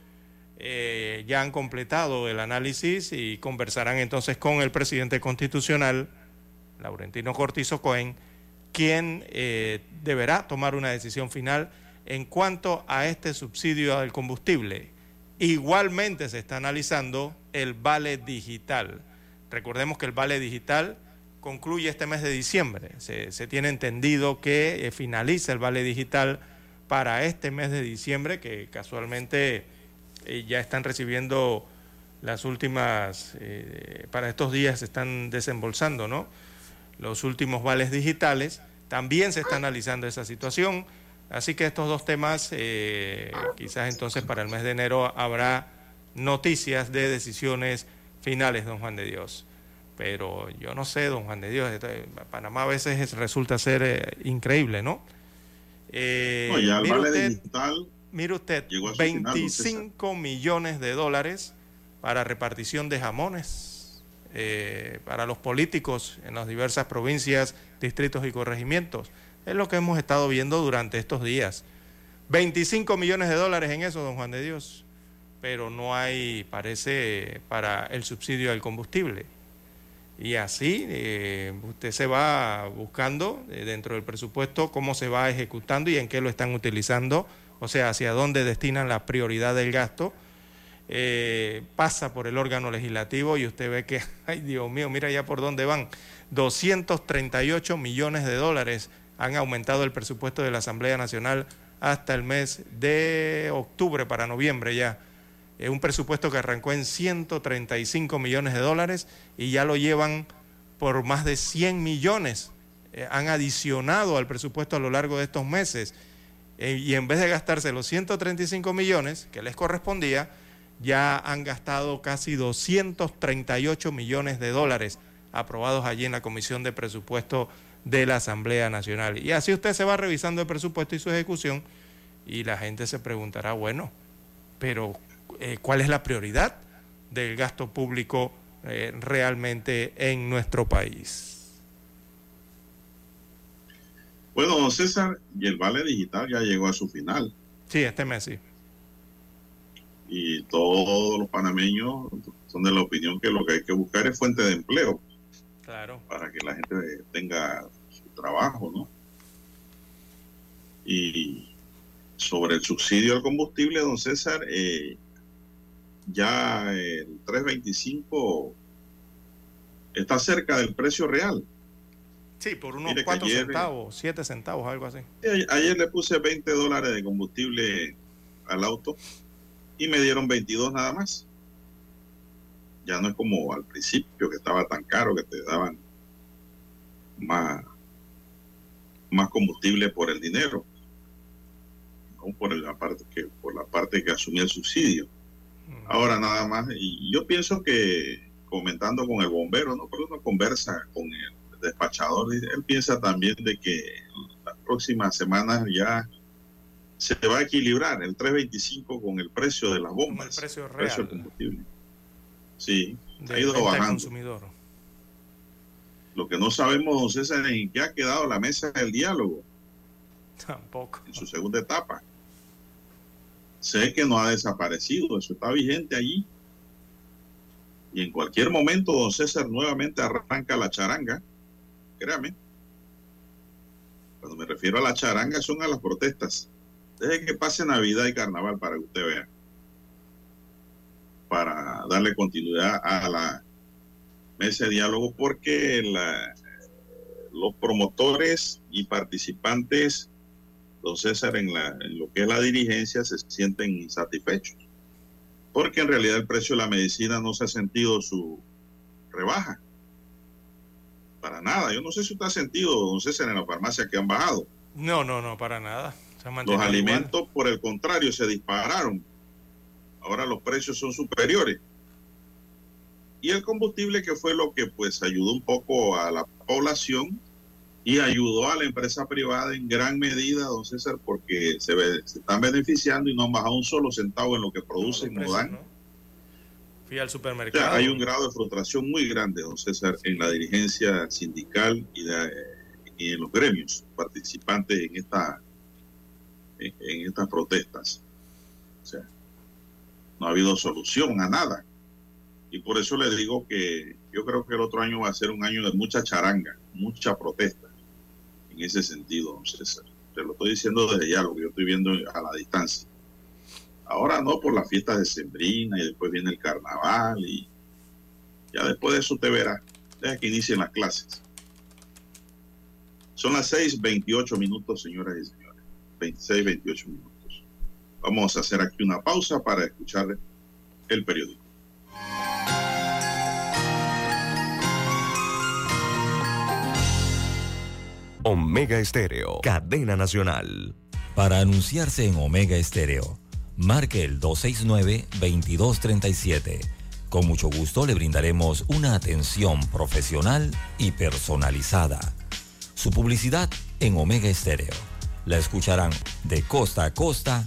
eh, ya han completado el análisis y conversarán entonces con el presidente constitucional, Laurentino Cortizo Cohen, quien eh, deberá tomar una decisión final en cuanto a este subsidio al combustible. Igualmente se está analizando el vale digital. Recordemos que el vale digital concluye este mes de diciembre. Se, tiene entendido que eh, finaliza el vale digital para este mes de diciembre, que casualmente eh, ya están recibiendo las últimas, eh, para estos días se están desembolsando, ¿no? Los últimos vales digitales. También se está analizando esa situación. Así que estos dos temas, eh, quizás entonces para el mes de enero habrá noticias de decisiones finales, don Juan de Dios. Pero yo no sé, don Juan de Dios, Panamá a veces resulta ser eh, increíble, ¿no? Eh, mire, usted, digital mire usted, 25 millones de dólares para repartición de jamones para los políticos en las diversas provincias, distritos y corregimientos. Es lo que hemos estado viendo durante estos días. 25 millones de dólares en eso, don Juan de Dios. Pero no hay, parece, para el subsidio del combustible. Y así eh, usted se va buscando eh, dentro del presupuesto cómo se va ejecutando y en qué lo están utilizando, o sea, hacia dónde destinan la prioridad del gasto. Eh, pasa por el órgano legislativo y usted ve que, (laughs) ay Dios mío, mira ya por dónde van. 238 millones de dólares han aumentado el presupuesto de la Asamblea Nacional hasta el mes de octubre para noviembre ya. Es un presupuesto que arrancó en 135 millones de dólares y ya lo llevan por más de 100 millones. Eh, han adicionado al presupuesto a lo largo de estos meses. Eh, y en vez de gastarse los 135 millones que les correspondía, ya han gastado casi 238 millones de dólares aprobados allí en la Comisión de Presupuesto de la Asamblea Nacional. Y así usted se va revisando el presupuesto y su ejecución y la gente se preguntará, bueno, pero eh, ¿cuál es la prioridad del gasto público eh, realmente en nuestro país? Bueno, don César, y el Vale Digital ya llegó a su final. Sí, este mes sí. Y todos los panameños son de la opinión que lo que hay que buscar es fuente de empleo. Claro. Para que la gente tenga su trabajo, ¿no? Y sobre el subsidio al combustible, don César, eh, ya el 325 está cerca del precio real. Sí, por unos 4 centavos, 7 centavos, algo así. Ayer le puse 20 dólares de combustible al auto y me dieron 22 nada más. Ya no es como al principio que estaba tan caro que te daban más, más combustible por el dinero, no por la parte que por la parte que asumía el subsidio. Ahora nada más, y yo pienso que comentando con el bombero, no, pero uno conversa con el despachador, él piensa también de que las próximas semanas ya se va a equilibrar el 325 con el precio de las bombas, el precio real. precio del combustible. Sí, ha ido bajando. Consumidor. Lo que no sabemos, don César, en qué ha quedado la mesa del diálogo. Tampoco. En su segunda etapa. Sé que no ha desaparecido, eso está vigente allí. Y en cualquier momento, don César nuevamente arranca la charanga créame. Cuando me refiero a la charanga son a las protestas. Deje que pase Navidad y Carnaval para que usted vea. Para darle continuidad a la mesa de diálogo porque los promotores y participantes, don César, en, en lo que es la dirigencia se sienten insatisfechos. Porque en realidad el precio de la medicina no se ha sentido su rebaja para nada. Yo no sé si usted ha sentido, don César, en la farmacia que han bajado. No, no, no, para nada. los alimentos, por el contrario, se dispararon. Ahora los precios son superiores. Y el combustible, que fue lo que pues ayudó un poco a la población y ayudó a la empresa privada en gran medida, don César, porque se, se están beneficiando y no han bajado un solo centavo en lo que producen no, dan al supermercado. hay un grado de frustración muy grande, don César, en la dirigencia sindical y, en los gremios participantes en esta en, estas protestas. O sea, no ha habido solución a nada. Y por eso le digo que yo creo que el otro año va a ser un año de mucha charanga, mucha protesta en ese sentido, don César. Te lo estoy diciendo desde ya, lo que yo estoy viendo a la distancia. Ahora no por las fiestas de Sembrina y después viene el carnaval y ya después de eso te verá. Deja que inicien las clases. Son las 6:28 minutos, señoras y señores. 26, 28 minutos. Vamos a hacer aquí una pausa para escuchar el periódico. Omega Estéreo, cadena nacional. Para anunciarse en Omega Estéreo marque el 269-2237. Con mucho gusto le brindaremos una atención profesional y personalizada. Su publicidad en Omega Estéreo. La escucharán de costa a costa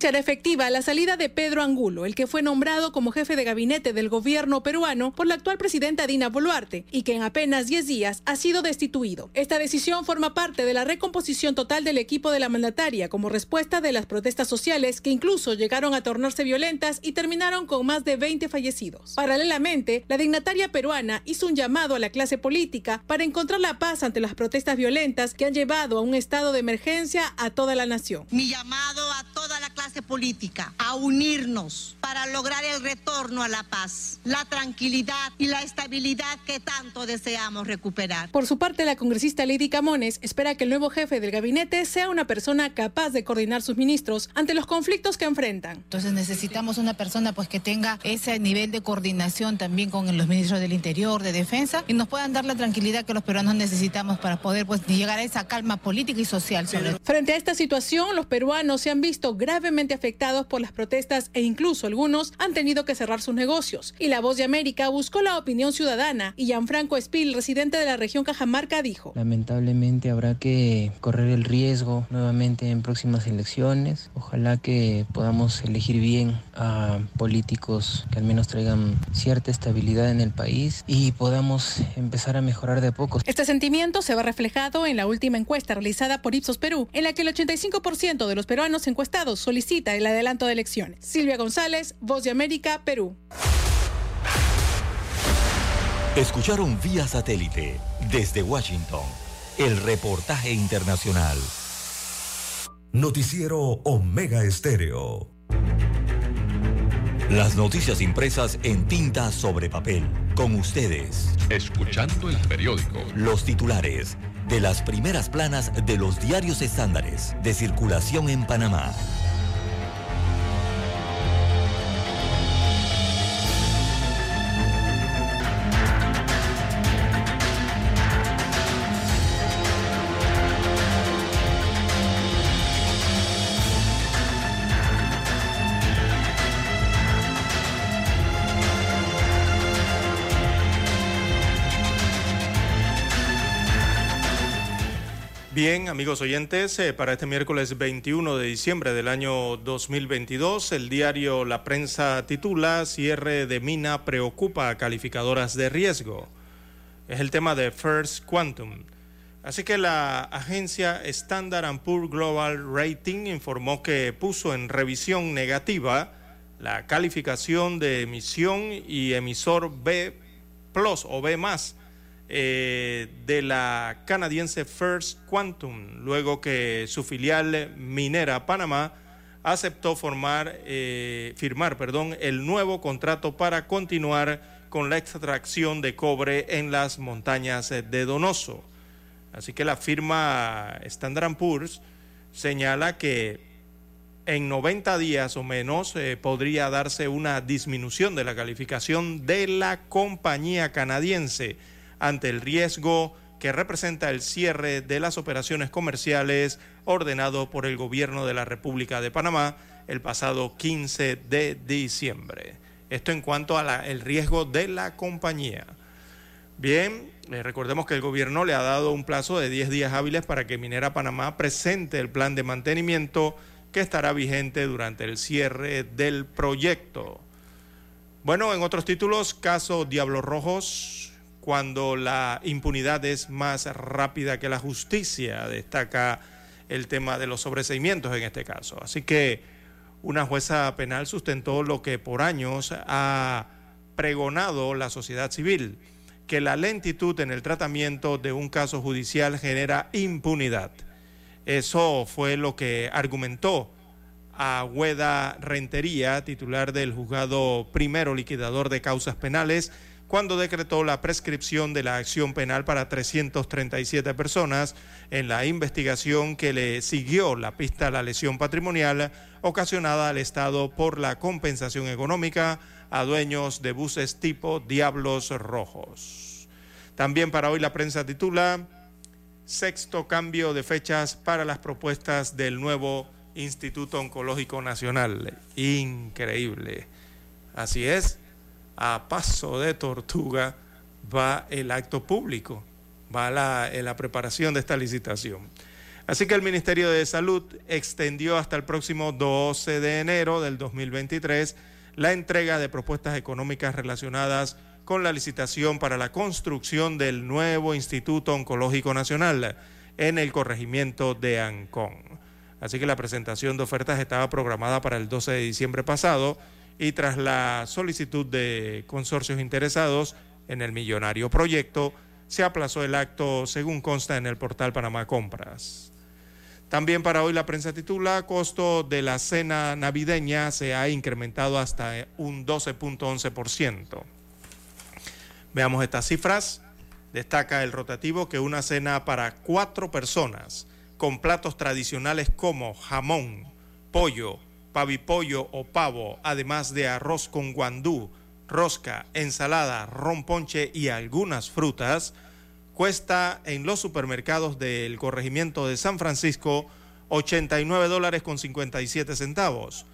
Será efectiva la salida de Pedro Angulo, el que fue nombrado como jefe de gabinete del gobierno peruano por la actual presidenta Dina Boluarte y que en apenas 10 días ha sido destituido. Esta decisión forma parte de la recomposición total del equipo de la mandataria como respuesta de las protestas sociales que incluso llegaron a tornarse violentas y terminaron con más de 20 fallecidos. Paralelamente, la dignataria peruana hizo un llamado a la clase política para encontrar la paz ante las protestas violentas que han llevado a un estado de emergencia a toda la nación. Mi llamado a toda la clase política a unirnos para lograr el retorno a la paz, la tranquilidad y la estabilidad que tanto deseamos recuperar. Por su parte, la congresista Lady Camones espera que el nuevo jefe del gabinete sea una persona capaz de coordinar sus ministros ante los conflictos que enfrentan. Entonces necesitamos una persona pues que tenga ese nivel de coordinación también con los ministros del Interior, de Defensa y nos puedan dar la tranquilidad que los peruanos necesitamos para poder pues llegar a esa calma política y social. Frente a esta situación, los peruanos se han visto gravemente afectados por las protestas e incluso algunos han tenido que cerrar sus negocios. Y la Voz de América buscó la opinión ciudadana y Gianfranco Espil, residente de la región Cajamarca, dijo. Lamentablemente habrá que correr el riesgo nuevamente en próximas elecciones. Ojalá que podamos elegir bien a políticos que al menos traigan cierta estabilidad en el país y podamos empezar a mejorar de a poco. Este sentimiento se va reflejado en la última encuesta realizada por Ipsos Perú, en la que el 85% de los peruanos encuestados solicitan el adelanto de elecciones. Silvia González, Voz de América, Perú. Escucharon vía satélite desde Washington el reportaje internacional. Noticiero Omega Estéreo. Las noticias impresas en tinta sobre papel. Con ustedes. Escuchando el periódico. Los titulares de las primeras planas de los diarios estándares de circulación en Panamá. Bien, amigos oyentes, eh, para este miércoles 21 de diciembre del año 2022, el diario La Prensa titula Cierre de mina preocupa a calificadoras de riesgo. Es el tema de First Quantum. Así que la agencia Standard Poor's Global Rating informó que puso en revisión negativa la calificación de emisión y emisor B Plus o B más eh, de la canadiense First Quantum, luego que su filial minera Panamá aceptó formar, eh, firmar perdón, el nuevo contrato para continuar con la extracción de cobre en las montañas de Donoso. Así que la firma Standard Poor's señala que en 90 días o menos eh, podría darse una disminución de la calificación de la compañía canadiense ante el riesgo que representa el cierre de las operaciones comerciales ordenado por el gobierno de la República de Panamá el pasado 15 de diciembre. Esto en cuanto al riesgo de la compañía. Bien, eh, recordemos que el gobierno le ha dado un plazo de 10 días hábiles para que Minera Panamá presente el plan de mantenimiento que estará vigente durante el cierre del proyecto. Bueno, en otros títulos, caso Diablos Rojos, cuando la impunidad es más rápida que la justicia, destaca el tema de los sobreseimientos en este caso. Así que una jueza penal sustentó lo que por años ha pregonado la sociedad civil, que la lentitud en el tratamiento de un caso judicial genera impunidad. Eso fue lo que argumentó a Hueda Rentería, titular del juzgado primero liquidador de causas penales, cuando decretó la prescripción de la acción penal para 337 personas en la investigación que le siguió la pista a la lesión patrimonial ocasionada al Estado por la compensación económica a dueños de buses tipo Diablos Rojos. También para hoy la prensa titula Sexto cambio de fechas para las propuestas del nuevo Instituto Oncológico Nacional. Increíble. Así es, a paso de tortuga va el acto público, va la, la preparación de esta licitación. Así que el Ministerio de Salud extendió hasta el próximo 12 de enero del 2023 la entrega de propuestas económicas relacionadas con la licitación para la construcción del nuevo Instituto Oncológico Nacional en el corregimiento de Ancón. Así que la presentación de ofertas estaba programada para el 12 de diciembre pasado y tras la solicitud de consorcios interesados en el millonario proyecto, se aplazó el acto según consta en el portal Panamá Compras. También para hoy la prensa titula, costo de la cena navideña se ha incrementado hasta un 12.11%. Veamos estas cifras. Destaca el rotativo que una cena para cuatro personas con platos tradicionales como jamón, pollo, pavipollo o pavo, además de arroz con guandú, rosca, ensalada, romponche y algunas frutas, cuesta en los supermercados del corregimiento de San Francisco 89 dólares con 57 centavos.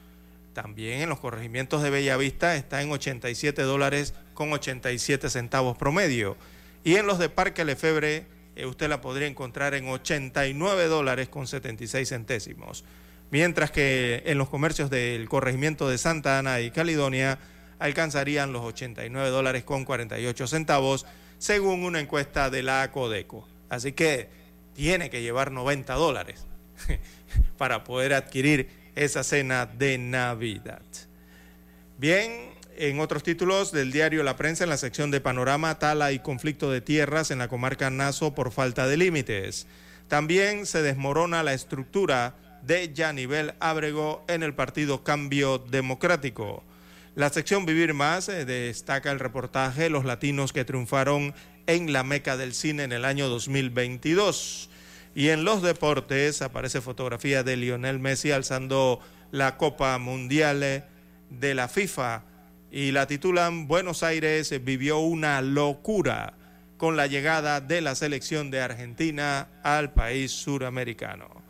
También en los corregimientos de Bellavista está en 87 dólares con 87 centavos promedio. Y en los de Parque Lefebre eh, usted la podría encontrar en 89 dólares con 76 centésimos. Mientras que en los comercios del corregimiento de Santa Ana y Caledonia alcanzarían los 89 dólares con 48 centavos según una encuesta de la Codeco. Así que tiene que llevar 90 dólares (laughs) para poder adquirir esa cena de Navidad. Bien, en otros títulos del diario La Prensa, en la sección de Panorama, tala y conflicto de tierras en la comarca Nazo por falta de límites. También se desmorona la estructura de Yanivel Ábrego en el partido Cambio Democrático. La sección Vivir Más eh, destaca el reportaje Los latinos que triunfaron en la meca del cine en el año 2022. Y en los deportes aparece fotografía de Lionel Messi alzando la Copa Mundial eh, de la FIFA y la titulan Buenos Aires vivió una locura con la llegada de la selección de Argentina al país suramericano.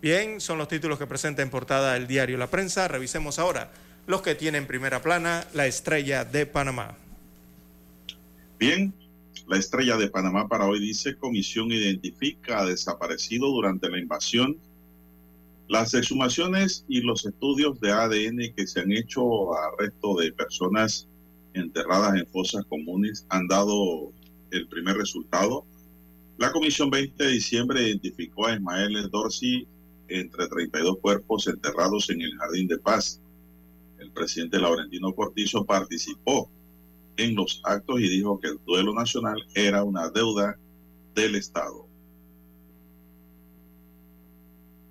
Bien, son los títulos que presenta en portada el diario La Prensa. Revisemos ahora los que tienen primera plana, la estrella de Panamá. Bien, la estrella de Panamá para hoy dice, comisión identifica a desaparecido durante la invasión. Las exhumaciones y los estudios de ADN que se han hecho a resto de personas enterradas en fosas comunes han dado el primer resultado. La comisión 20 de diciembre identificó a Ismael Dorsey entre 32 cuerpos enterrados en el Jardín de Paz el presidente Laurentino Cortizo participó en los actos y dijo que el duelo nacional era una deuda del Estado.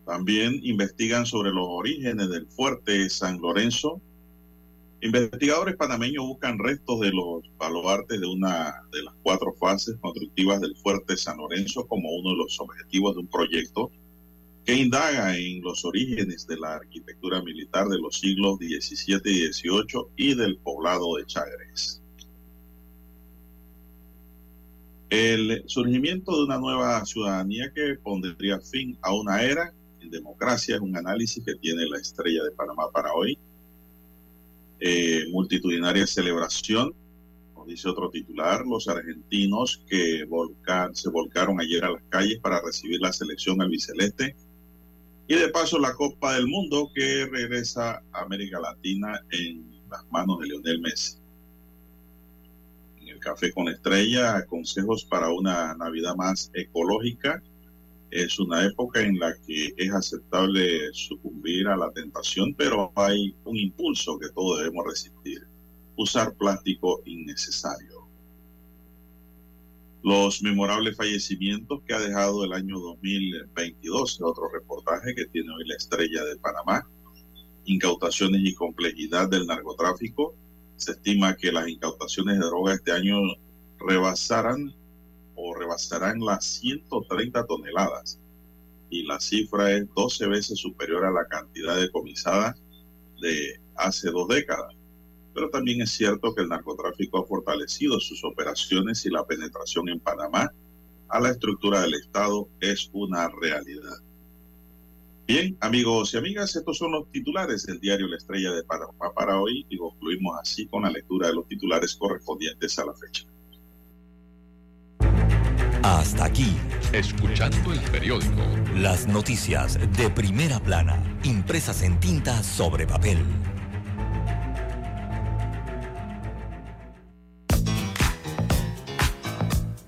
También investigan sobre los orígenes del fuerte San Lorenzo. Investigadores panameños buscan restos de los baluartes de una de las cuatro fases constructivas del fuerte San Lorenzo como uno de los objetivos de un proyecto que indaga en los orígenes de la arquitectura militar de los siglos XVII y XVIII y del poblado de Chagres. El surgimiento de una nueva ciudadanía que pondría fin a una era en democracia es un análisis que tiene la estrella de Panamá para hoy. Eh, multitudinaria celebración, nos dice otro titular, los argentinos que se volcaron ayer a las calles para recibir la selección albiceleste y de paso la Copa del Mundo que regresa a América Latina en las manos de Lionel Messi. En el Café con Estrella, consejos para una Navidad más ecológica. Es una época en la que es aceptable sucumbir a la tentación, pero hay un impulso que todos debemos resistir. Usar plástico innecesario los memorables fallecimientos que ha dejado el año 2022, otro reportaje que tiene hoy la estrella de Panamá, incautaciones y complejidad del narcotráfico. Se estima que las incautaciones de droga este año rebasarán o rebasarán las 130 toneladas y la cifra es 12 veces superior a la cantidad decomisada de hace dos décadas. Pero también es cierto que el narcotráfico ha fortalecido sus operaciones y la penetración en Panamá a la estructura del Estado es una realidad. Bien, amigos y amigas, estos son los titulares del diario La Estrella de Panamá para hoy y concluimos así con la lectura de los titulares correspondientes a la fecha. Hasta aquí. Escuchando el periódico. Las noticias de primera plana, impresas en tinta sobre papel.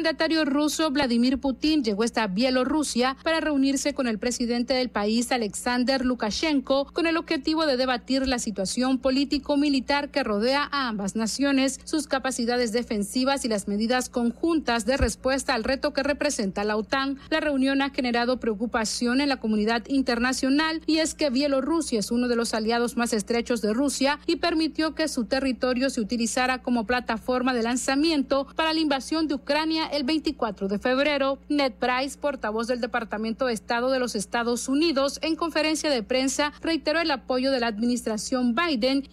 Mandatario ruso Vladimir Putin llegó hasta Bielorrusia para reunirse con el presidente del país Alexander Lukashenko con el objetivo de debatir la situación político-militar que rodea a ambas naciones, sus capacidades defensivas y las medidas conjuntas de respuesta al reto que representa la OTAN. La reunión ha generado preocupación en la comunidad internacional y es que Bielorrusia es uno de los aliados más estrechos de Rusia y permitió que su territorio se utilizara como plataforma de lanzamiento para la invasión de Ucrania el 24 de febrero. Ned Price, portavoz del Departamento de Estado de los Estados Unidos, en conferencia de prensa reiteró el apoyo de la administración Biden.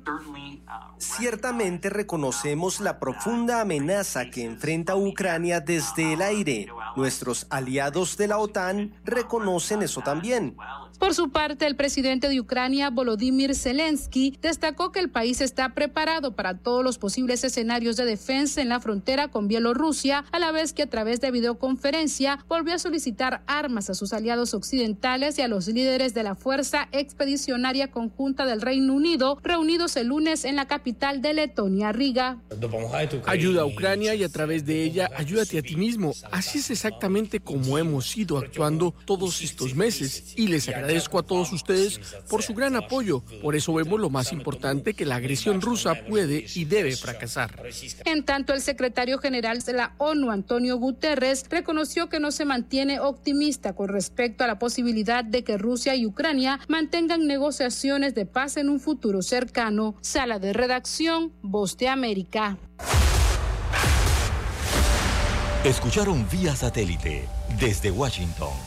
Ciertamente reconocemos la profunda amenaza que enfrenta Ucrania desde el aire. Nuestros aliados de la OTAN reconocen eso también. Por su parte, el presidente de Ucrania, Volodymyr Zelensky, destacó que el país está preparado para todos los posibles escenarios de defensa en la frontera con Bielorrusia, a la vez que a través de videoconferencia volvió a solicitar armas a sus aliados occidentales y a los líderes de la Fuerza Expedicionaria Conjunta del Reino Unido, reunidos el lunes en la capital de Letonia, Riga. Ayuda a Ucrania y a través de ella ayúdate a ti mismo. Así es exactamente como hemos ido actuando todos estos meses y les agradezco agradezco a todos ustedes por su gran apoyo. Por eso vemos lo más importante que la agresión rusa puede y debe fracasar. En tanto, el secretario general de la ONU, Antonio Guterres, reconoció que no se mantiene optimista con respecto a la posibilidad de que Rusia y Ucrania mantengan negociaciones de paz en un futuro cercano. Sala de redacción, Voz de América. Escucharon vía satélite desde Washington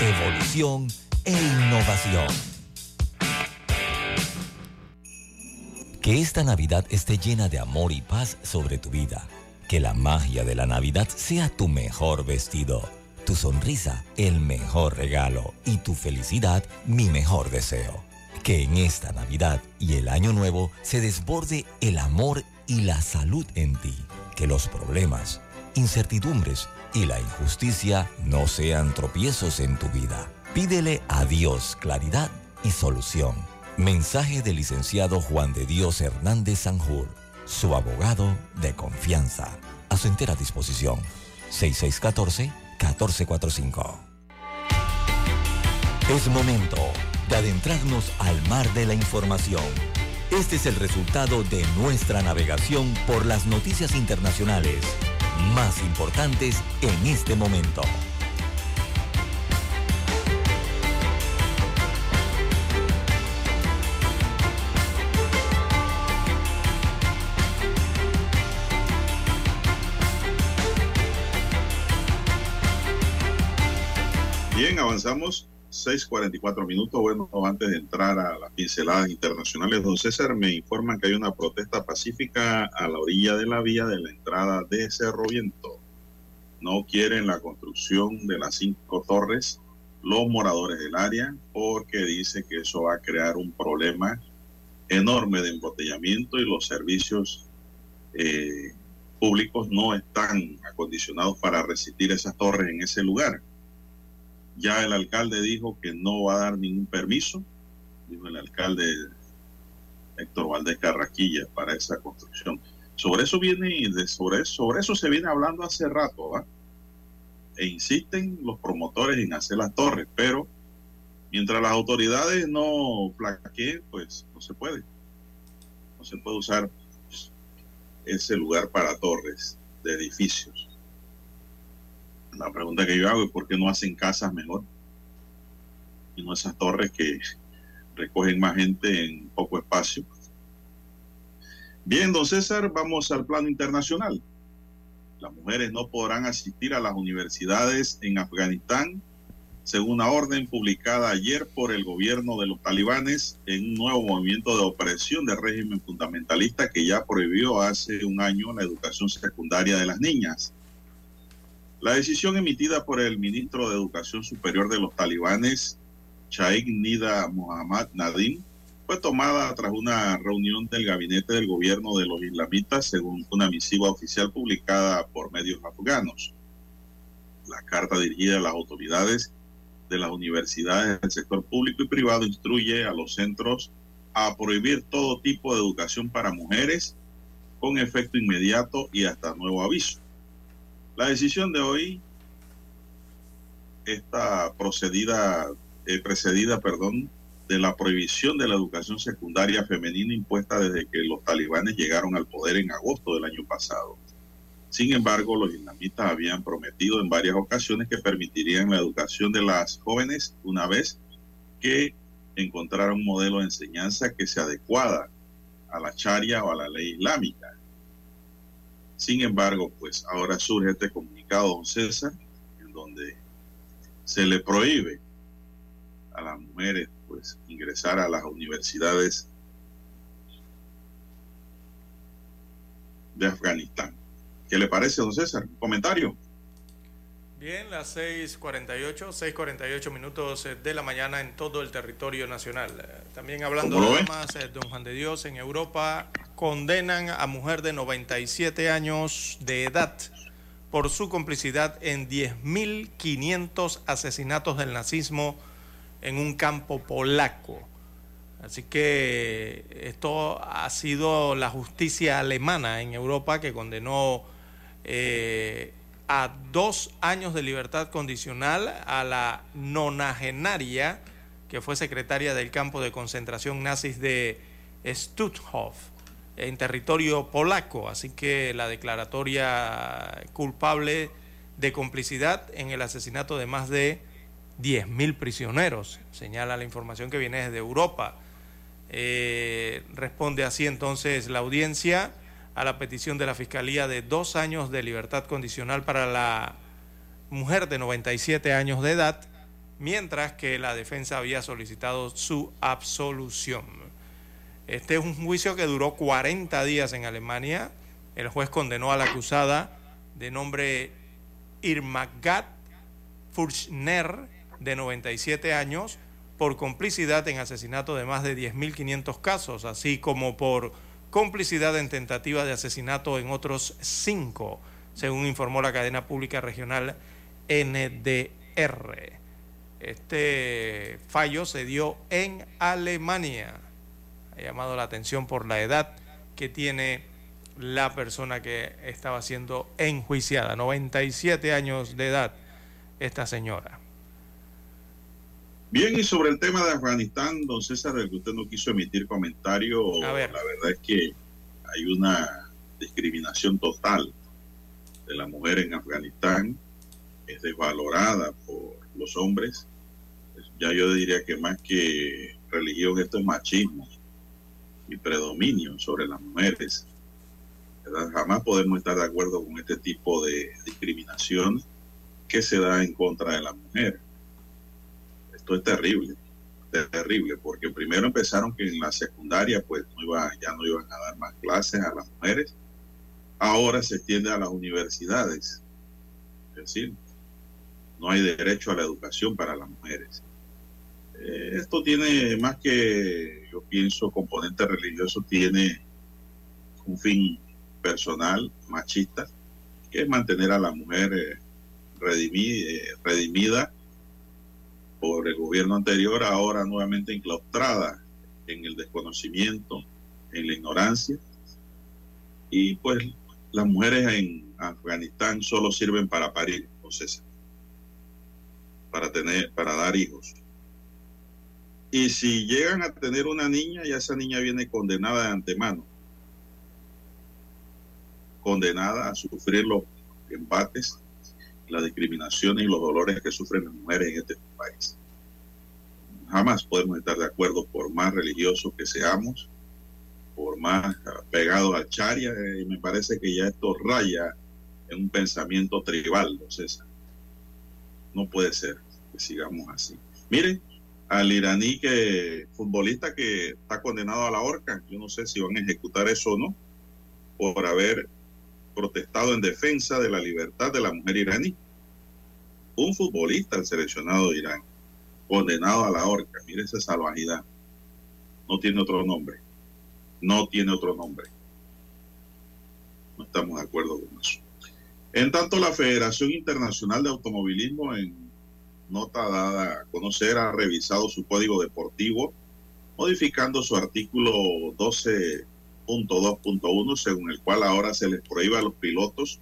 evolución e innovación. Que esta Navidad esté llena de amor y paz sobre tu vida. Que la magia de la Navidad sea tu mejor vestido, tu sonrisa el mejor regalo y tu felicidad mi mejor deseo. Que en esta Navidad y el Año Nuevo se desborde el amor y la salud en ti. Que los problemas, incertidumbres y la injusticia no sean tropiezos en tu vida. Pídele a Dios claridad y solución. Mensaje del licenciado Juan de Dios Hernández Sanjur, su abogado de confianza. A su entera disposición. 6614-1445. Es momento de adentrarnos al mar de la información. Este es el resultado de nuestra navegación por las noticias internacionales más importantes en este momento. Bien, avanzamos 6:44 minutos. Bueno, antes de entrar a las pinceladas internacionales, don César, me informan que hay una protesta pacífica a la orilla de la vía de la entrada de Cerro Viento. No quieren la construcción de las cinco torres los moradores del área porque dice que eso va a crear un problema enorme de embotellamiento y los servicios eh, públicos no están acondicionados para resistir esas torres en ese lugar. Ya el alcalde dijo que no va a dar ningún permiso, dijo el alcalde Héctor Valdés Carraquilla para esa construcción. Sobre eso viene, sobre, eso se viene hablando hace rato, ¿va? E insisten los promotores en hacer las torres, pero mientras las autoridades no plaqueen, pues no se puede. No se puede usar ese lugar para torres de edificios. La pregunta que yo hago es por qué no hacen casas mejor y no esas torres que recogen más gente en poco espacio. Bien, don César, vamos al plano internacional. Las mujeres no podrán asistir a las universidades en Afganistán, según una orden publicada ayer por el gobierno de los talibanes en un nuevo movimiento de opresión del régimen fundamentalista que ya prohibió hace un año la educación secundaria de las niñas. La decisión emitida por el ministro de Educación Superior de los talibanes, Shaikh Nida Mohammad Nadim, fue tomada tras una reunión del gabinete del gobierno de los islamitas, según una misiva oficial publicada por medios afganos. La carta dirigida a las autoridades de las universidades del sector público y privado instruye a los centros a prohibir todo tipo de educación para mujeres con efecto inmediato y hasta nuevo aviso. La decisión de hoy está eh, precedida, perdón, de la prohibición de la educación secundaria femenina impuesta desde que los talibanes llegaron al poder en agosto del año pasado. Sin embargo, los islamistas habían prometido en varias ocasiones que permitirían la educación de las jóvenes una vez que encontraran un modelo de enseñanza que se adecuada a la charia o a la ley islámica. Sin embargo, pues ahora surge este comunicado, don César, en donde se le prohíbe a las mujeres pues ingresar a las universidades de Afganistán. ¿Qué le parece, don César? ¿Un comentario? Bien, las 6:48, 6:48 minutos de la mañana en todo el territorio nacional. También hablando de más, don Juan de Dios, en Europa condenan a mujer de 97 años de edad por su complicidad en 10.500 asesinatos del nazismo en un campo polaco. Así que esto ha sido la justicia alemana en Europa que condenó eh, a dos años de libertad condicional a la nonagenaria que fue secretaria del campo de concentración nazis de Stutthof en territorio polaco. Así que la declaratoria culpable de complicidad en el asesinato de más de 10.000 prisioneros, señala la información que viene desde Europa. Eh, responde así entonces la audiencia a la petición de la Fiscalía de dos años de libertad condicional para la mujer de 97 años de edad, mientras que la defensa había solicitado su absolución. Este es un juicio que duró 40 días en Alemania. El juez condenó a la acusada de nombre Irmagat Furchner de 97 años por complicidad en asesinato de más de 10.500 casos, así como por complicidad en tentativa de asesinato en otros cinco, según informó la cadena pública regional NDR. Este fallo se dio en Alemania. Ha llamado la atención por la edad que tiene la persona que estaba siendo enjuiciada, 97 años de edad, esta señora. Bien, y sobre el tema de Afganistán, don César, que usted no quiso emitir comentario, la verdad es que hay una discriminación total de la mujer en Afganistán, es desvalorada por los hombres. Ya yo diría que más que religión, esto es machismo y predominio sobre las mujeres. Jamás podemos estar de acuerdo con este tipo de discriminación que se da en contra de la mujer esto es terrible, terrible, porque primero empezaron que en la secundaria pues no iba, ya no iban a dar más clases a las mujeres, ahora se extiende a las universidades, es decir, no hay derecho a la educación para las mujeres. Eh, esto tiene más que, yo pienso, componente religioso, tiene un fin personal, machista, que es mantener a la mujer eh, redimida el gobierno anterior, ahora nuevamente enclaustrada en el desconocimiento, en la ignorancia. Y pues las mujeres en Afganistán solo sirven para parir, o para tener, para dar hijos. Y si llegan a tener una niña, ya esa niña viene condenada de antemano. Condenada a sufrir los embates las discriminaciones y los dolores que sufren las mujeres en este país. Jamás podemos estar de acuerdo por más religiosos que seamos, por más pegados al charia, y me parece que ya esto raya en un pensamiento tribal, ¿no, César? No puede ser que sigamos así. Miren, al iraní que futbolista que está condenado a la horca, yo no sé si van a ejecutar eso o no, por haber protestado en defensa de la libertad de la mujer iraní. Un futbolista, el seleccionado de Irán, condenado a la horca. Mire esa salvajidad. No tiene otro nombre. No tiene otro nombre. No estamos de acuerdo con eso. En tanto, la Federación Internacional de Automovilismo, en nota dada a conocer, ha revisado su código deportivo, modificando su artículo 12 2.1, según el cual ahora se les prohíbe a los pilotos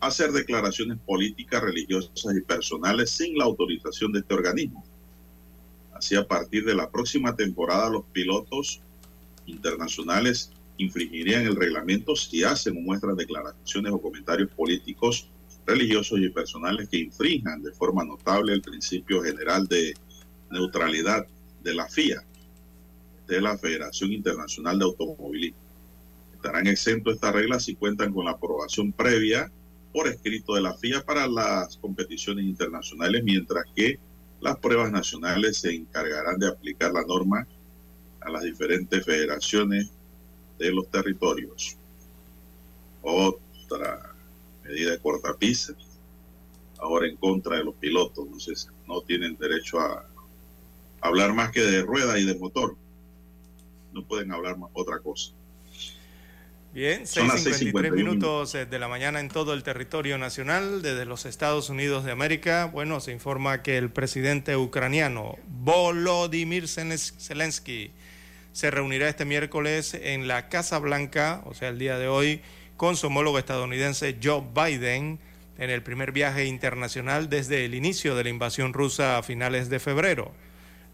hacer declaraciones políticas, religiosas y personales sin la autorización de este organismo. Así, a partir de la próxima temporada, los pilotos internacionales infringirían el reglamento si hacen o muestran declaraciones o comentarios políticos, religiosos y personales que infrinjan de forma notable el principio general de neutralidad de la FIA, de la Federación Internacional de Automovilismo. Estarán exentos estas reglas si cuentan con la aprobación previa por escrito de la FIA para las competiciones internacionales, mientras que las pruebas nacionales se encargarán de aplicar la norma a las diferentes federaciones de los territorios. Otra medida de cortapisa, ahora en contra de los pilotos, sé, no tienen derecho a hablar más que de rueda y de motor, no pueden hablar más otra cosa. Bien, 6.53 minutos eh, de la mañana en todo el territorio nacional, desde los Estados Unidos de América. Bueno, se informa que el presidente ucraniano Volodymyr Zelensky se reunirá este miércoles en la Casa Blanca, o sea, el día de hoy, con su homólogo estadounidense Joe Biden en el primer viaje internacional desde el inicio de la invasión rusa a finales de febrero.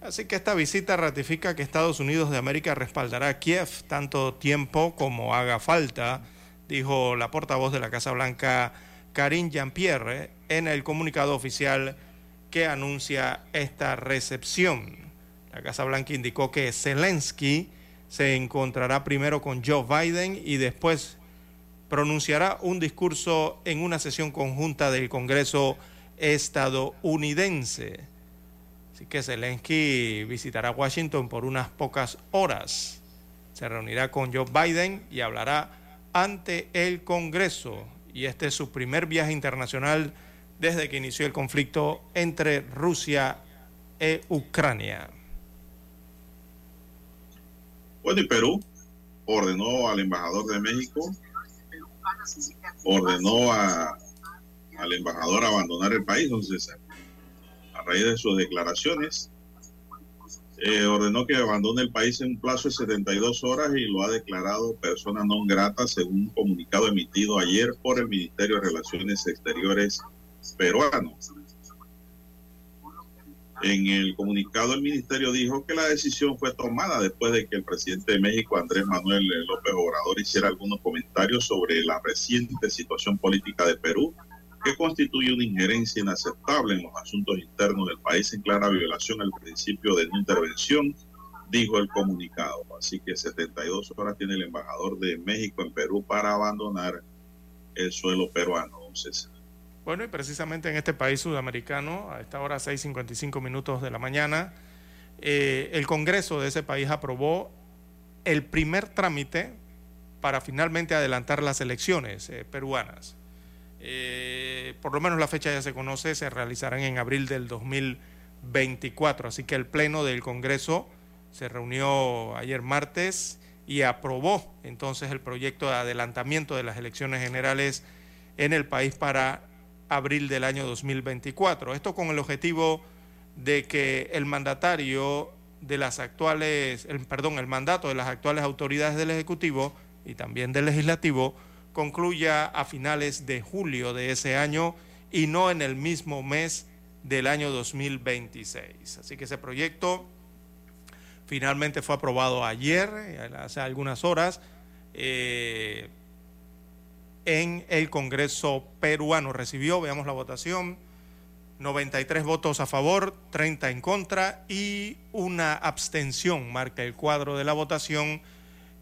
Así que esta visita ratifica que Estados Unidos de América respaldará a Kiev tanto tiempo como haga falta, dijo la portavoz de la Casa Blanca, Karine Jean-Pierre, en el comunicado oficial que anuncia esta recepción. La Casa Blanca indicó que Zelensky se encontrará primero con Joe Biden y después pronunciará un discurso en una sesión conjunta del Congreso estadounidense. Así que Zelensky visitará Washington por unas pocas horas. Se reunirá con Joe Biden y hablará ante el Congreso. Y este es su primer viaje internacional desde que inició el conflicto entre Rusia e Ucrania. Bueno, y Perú ordenó al embajador de México, ordenó al embajador abandonar el país, a raíz de sus declaraciones, eh, ordenó que abandone el país en un plazo de 72 horas y lo ha declarado persona non grata según un comunicado emitido ayer por el Ministerio de Relaciones Exteriores peruano. En el comunicado el ministerio dijo que la decisión fue tomada después de que el presidente de México, Andrés Manuel López Obrador, hiciera algunos comentarios sobre la reciente situación política de Perú que constituye una injerencia inaceptable en los asuntos internos del país en clara violación al principio de no intervención, dijo el comunicado. Así que 72 horas tiene el embajador de México en Perú para abandonar el suelo peruano, don. Bueno, y precisamente en este país sudamericano, a esta hora 6.55 minutos de la mañana, eh, el Congreso de ese país aprobó el primer trámite para finalmente adelantar las elecciones eh, peruanas. Eh, por lo menos la fecha ya se conoce, se realizarán en abril del 2020 2024. Así que el Pleno del Congreso se reunió ayer martes y aprobó entonces el proyecto de adelantamiento de las elecciones generales en el país para abril del año 2024. Esto con el objetivo de que el mandatario de las actuales, el, perdón, el mandato de las actuales autoridades del Ejecutivo y también del Legislativo concluya a finales de julio de ese año y no en el mismo mes del año 2026. Así que ese proyecto finalmente fue aprobado ayer, hace algunas horas, eh, en el Congreso peruano. Recibió, veamos la votación, 93 votos a favor, 30 en contra y una abstención marca el cuadro de la votación,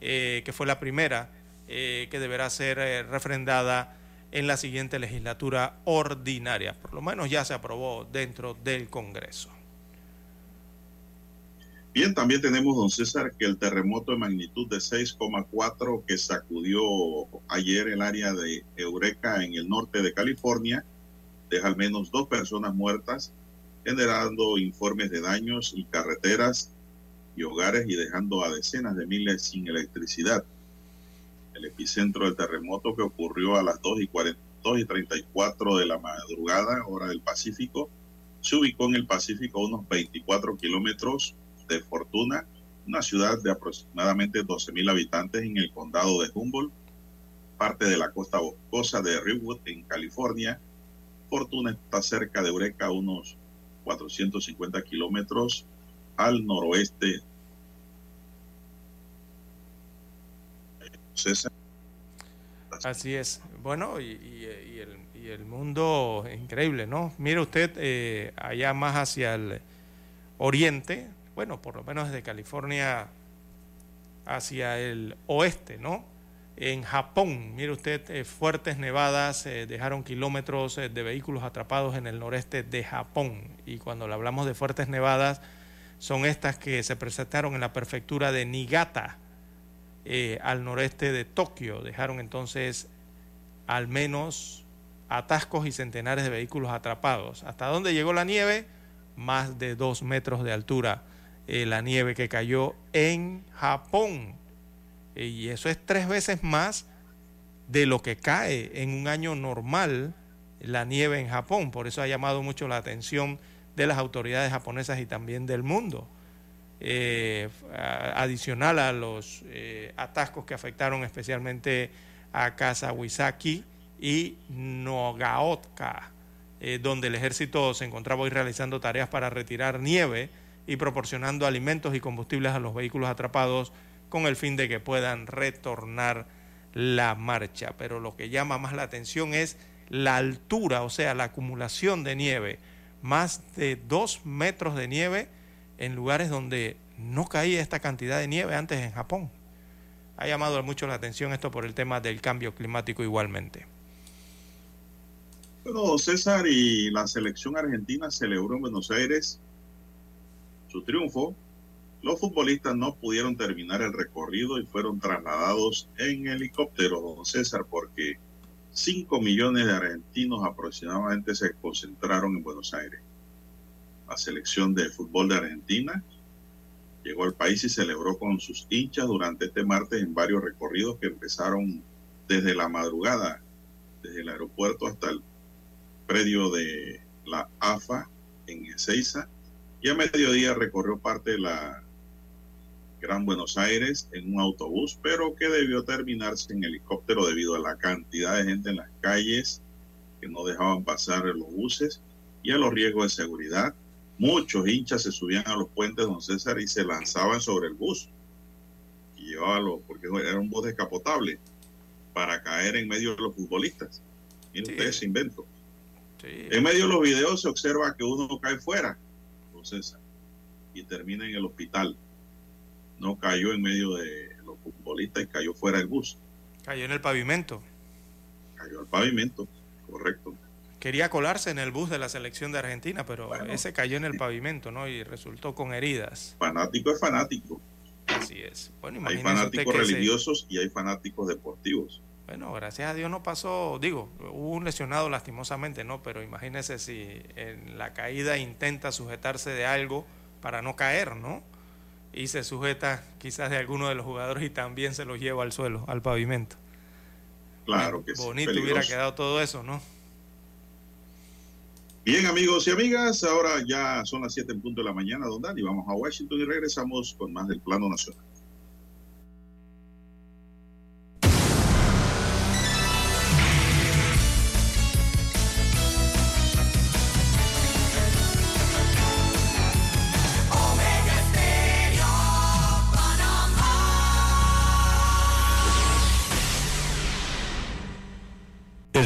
eh, que fue la primera eh, que deberá ser eh, refrendada en la siguiente legislatura ordinaria. Por lo menos ya se aprobó dentro del Congreso. Bien, también tenemos, don César, que el terremoto de magnitud de 6,4 que sacudió ayer el área de Eureka en el norte de California deja al menos dos personas muertas, generando informes de daños y carreteras y hogares y dejando a decenas de miles sin electricidad. El epicentro del terremoto que ocurrió a las 2 y, 42 y 34 de la madrugada, hora del Pacífico, se ubicó en el Pacífico unos 24 kilómetros de Fortuna, una ciudad de aproximadamente 12.000 habitantes en el condado de Humboldt, parte de la costa boscosa de Redwood en California. Fortuna está cerca de Eureka, unos 450 kilómetros al noroeste. Así es. Bueno, y, el, mundo increíble, ¿no? Mire usted, eh, allá más hacia el oriente, bueno, por lo menos desde California hacia el oeste, ¿no? En Japón, mire usted, eh, fuertes nevadas eh, dejaron kilómetros de vehículos atrapados en el noreste de Japón. Y cuando le hablamos de fuertes nevadas, son estas que se presentaron en la prefectura de Niigata, al noreste de Tokio. Dejaron entonces al menos atascos y centenares de vehículos atrapados. ¿Hasta dónde llegó la nieve? Más de dos metros de altura eh, la nieve que cayó en Japón. Eh, y eso es tres veces más de lo que cae en un año normal la nieve en Japón. Por eso ha llamado mucho la atención de las autoridades japonesas y también del mundo. Eh, adicional a los atascos que afectaron especialmente a Kasawisaki y Nogaoka, donde el ejército se encontraba hoy realizando tareas para retirar nieve y proporcionando alimentos y combustibles a los vehículos atrapados con el fin de que puedan retornar la marcha. Pero lo que llama más la atención es la altura, o sea, la acumulación de nieve, más de dos metros de nieve en lugares donde no caía esta cantidad de nieve antes en Japón. Ha llamado mucho la atención esto por el tema del cambio climático igualmente. Bueno, César y la selección argentina celebró en Buenos Aires su triunfo, los futbolistas no pudieron terminar el recorrido y fueron trasladados en helicóptero, don César, porque 5 millones de argentinos aproximadamente se concentraron en Buenos Aires. La selección de fútbol de Argentina llegó al país y celebró con sus hinchas durante este martes en varios recorridos que empezaron desde la madrugada, desde el aeropuerto hasta el predio de la AFA en Ezeiza y a mediodía recorrió parte de la Gran Buenos Aires en un autobús, pero que debió terminarse en helicóptero debido a la cantidad de gente en las calles que no dejaban pasar los buses y a los riesgos de seguridad. Muchos hinchas se subían a los puentes don César y se lanzaban sobre el bus. Y llevaba porque era un bus descapotable para caer en medio de los futbolistas. Miren sí. ustedes invento. En medio de los videos se observa que uno cae fuera y termina en el hospital. No cayó en medio de los futbolistas y cayó fuera del bus. Cayó en el pavimento. Cayó al pavimento, correcto. Quería colarse en el bus de la selección de Argentina, pero ese cayó en el pavimento, ¿no? Y resultó con heridas. Fanático es fanático. Así es. hay fanáticos religiosos y hay fanáticos deportivos. Bueno, gracias a Dios no pasó, digo, hubo un lesionado lastimosamente, ¿no? Pero imagínese si en la caída intenta sujetarse de algo para no caer, ¿no? Y se sujeta quizás de alguno de los jugadores y también se los lleva al suelo, al pavimento. Claro que sí. Bonito hubiera quedado todo eso, ¿no? Bien, amigos y amigas, ahora ya son las 7 en punto de la mañana, don Dani. Vamos a Washington y regresamos con más del plano nacional.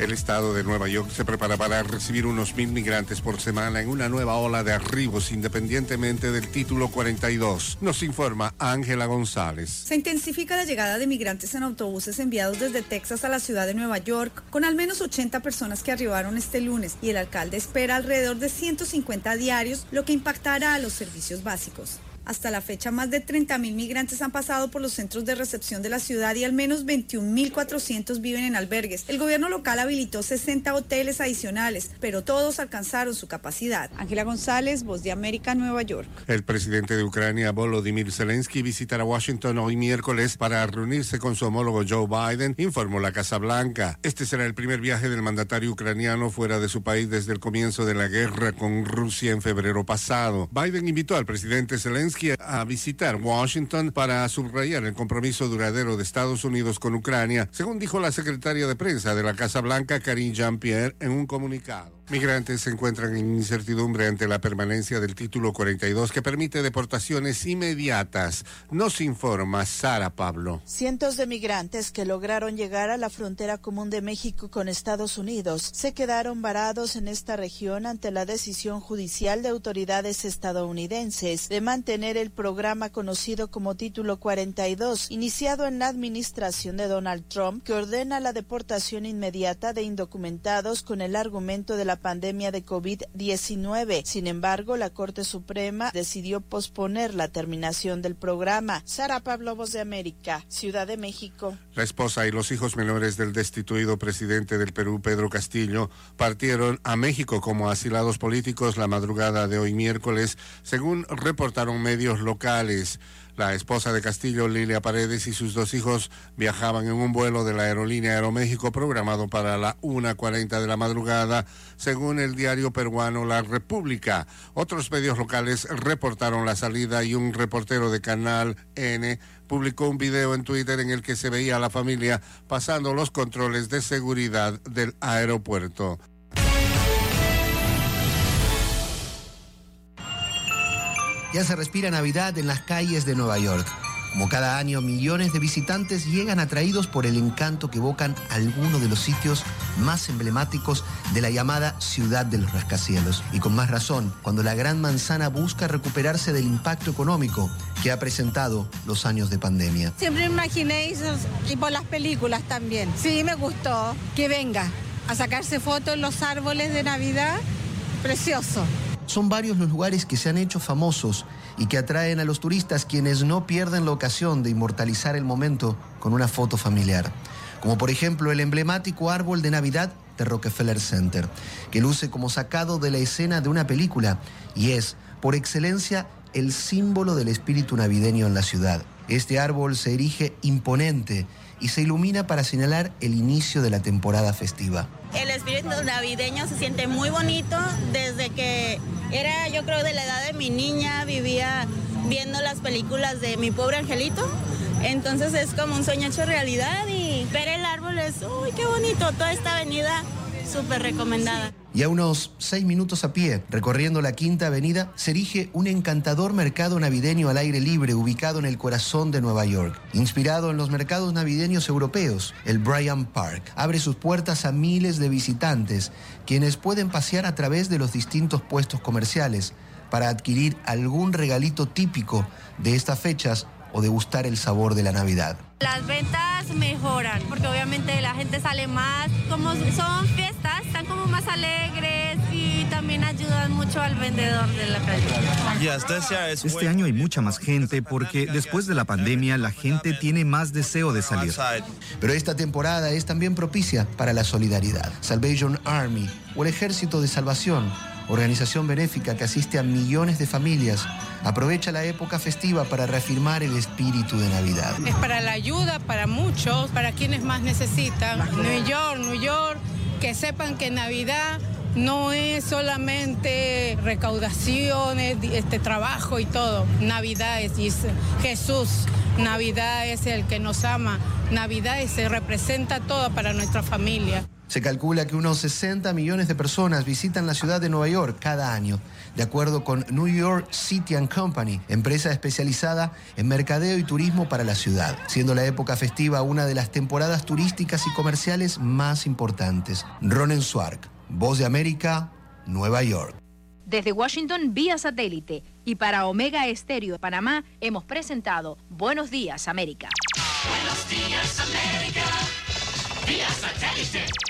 El estado de Nueva York se prepara para recibir unos mil migrantes por semana en una nueva ola de arribos independientemente del título 42. Nos informa Ángela González. Se intensifica la llegada de migrantes en autobuses enviados desde Texas a la ciudad de Nueva York, con al menos 80 personas que arribaron este lunes y el alcalde espera alrededor de 150 diarios, lo que impactará a los servicios básicos. Hasta la fecha, más de 30.000 migrantes han pasado por los centros de recepción de la ciudad y al menos 21.400 viven en albergues. El gobierno local habilitó 60 hoteles adicionales, pero todos alcanzaron su capacidad. Ángela González, Voz de América, Nueva York. El presidente de Ucrania, Volodymyr Zelensky, visitará Washington hoy miércoles para reunirse con su homólogo Joe Biden, informó la Casa Blanca. Este será el primer viaje del mandatario ucraniano fuera de su país desde el comienzo de la guerra con Rusia en febrero pasado. Biden invitó al presidente Zelensky a visitar Washington para subrayar el compromiso duradero de Estados Unidos con Ucrania, según dijo la secretaria de prensa de la Casa Blanca, Karine Jean-Pierre, en un comunicado. Migrantes se encuentran en incertidumbre ante la permanencia del título 42 que permite deportaciones inmediatas. Nos informa Sara Pablo. Cientos de migrantes que lograron llegar a la frontera común de México con Estados Unidos se quedaron varados en esta región ante la decisión judicial de autoridades estadounidenses de mantener el programa conocido como Título 42, iniciado en la administración de Donald Trump, que ordena la deportación inmediata de indocumentados con el argumento de la pandemia de COVID-19. Sin embargo, la Corte Suprema decidió posponer la terminación del programa. Sara Pablo, Voz de América, Ciudad de México. La esposa y los hijos menores del destituido presidente del Perú, Pedro Castillo, partieron a México como asilados políticos la madrugada de hoy miércoles, según reportaron medios locales. La esposa de Castillo, Lilia Paredes, y sus dos hijos viajaban en un vuelo de la aerolínea Aeroméxico programado para la 1.40 de la madrugada, según el diario peruano La República. Otros medios locales reportaron la salida y un reportero de Canal N publicó un video en Twitter en el que se veía a la familia pasando los controles de seguridad del aeropuerto. Ya se respira Navidad en las calles de Nueva York. Como cada año, millones de visitantes llegan atraídos por el encanto que evocan algunos de los sitios más emblemáticos de la llamada ciudad de los rascacielos. Y con más razón, cuando la Gran Manzana busca recuperarse del impacto económico que ha presentado los años de pandemia. Siempre imaginé y por las películas también. Sí, me gustó que venga a sacarse fotos en los árboles de Navidad. Precioso. Son varios los lugares que se han hecho famosos y que atraen a los turistas quienes no pierden la ocasión de inmortalizar el momento con una foto familiar. Como por ejemplo el emblemático árbol de Navidad de Rockefeller Center, que luce como sacado de la escena de una película y es, por excelencia, el símbolo del espíritu navideño en la ciudad. Este árbol se erige imponente y se ilumina para señalar el inicio de la temporada festiva. El espíritu navideño se siente muy bonito desde que era, yo creo, de la edad de mi niña, vivía viendo las películas de Mi pobre angelito. Entonces es como un sueño hecho realidad y ver el árbol es, uy, qué bonito, toda esta avenida súper recomendada. Y a unos seis minutos a pie, recorriendo la Quinta Avenida, se erige un encantador mercado navideño al aire libre ubicado en el corazón de Nueva York. Inspirado en los mercados navideños europeos, el Bryant Park abre sus puertas a miles de visitantes, quienes pueden pasear a través de los distintos puestos comerciales para adquirir algún regalito típico de estas fechas o degustar el sabor de la Navidad. Las ventas mejoran porque obviamente la gente sale más, como son fiestas, están como más alegres y también ayudan mucho al vendedor de la calle. Este año hay mucha más gente porque después de la pandemia la gente tiene más deseo de salir. Pero esta temporada es también propicia para la solidaridad. Salvation Army o el Ejército de Salvación organización benéfica que asiste a millones de familias, aprovecha la época festiva para reafirmar el espíritu de Navidad. Es para la ayuda, para muchos, para quienes más necesitan. New York, New York, que sepan que Navidad no es solamente recaudaciones, este trabajo y todo. Navidad es Jesús. Navidad es el que nos ama. Navidad se representa todo para nuestra familia. Se calcula que unos 60 millones de personas visitan la ciudad de Nueva York cada año, de acuerdo con New York City and Company, empresa especializada en mercadeo y turismo para la ciudad, siendo la época festiva una de las temporadas turísticas y comerciales más importantes. Ronen Swark, Voz de América, Nueva York. Desde Washington vía satélite y para Omega Estéreo de Panamá hemos presentado Buenos Días América. Buenos días América, vía satélite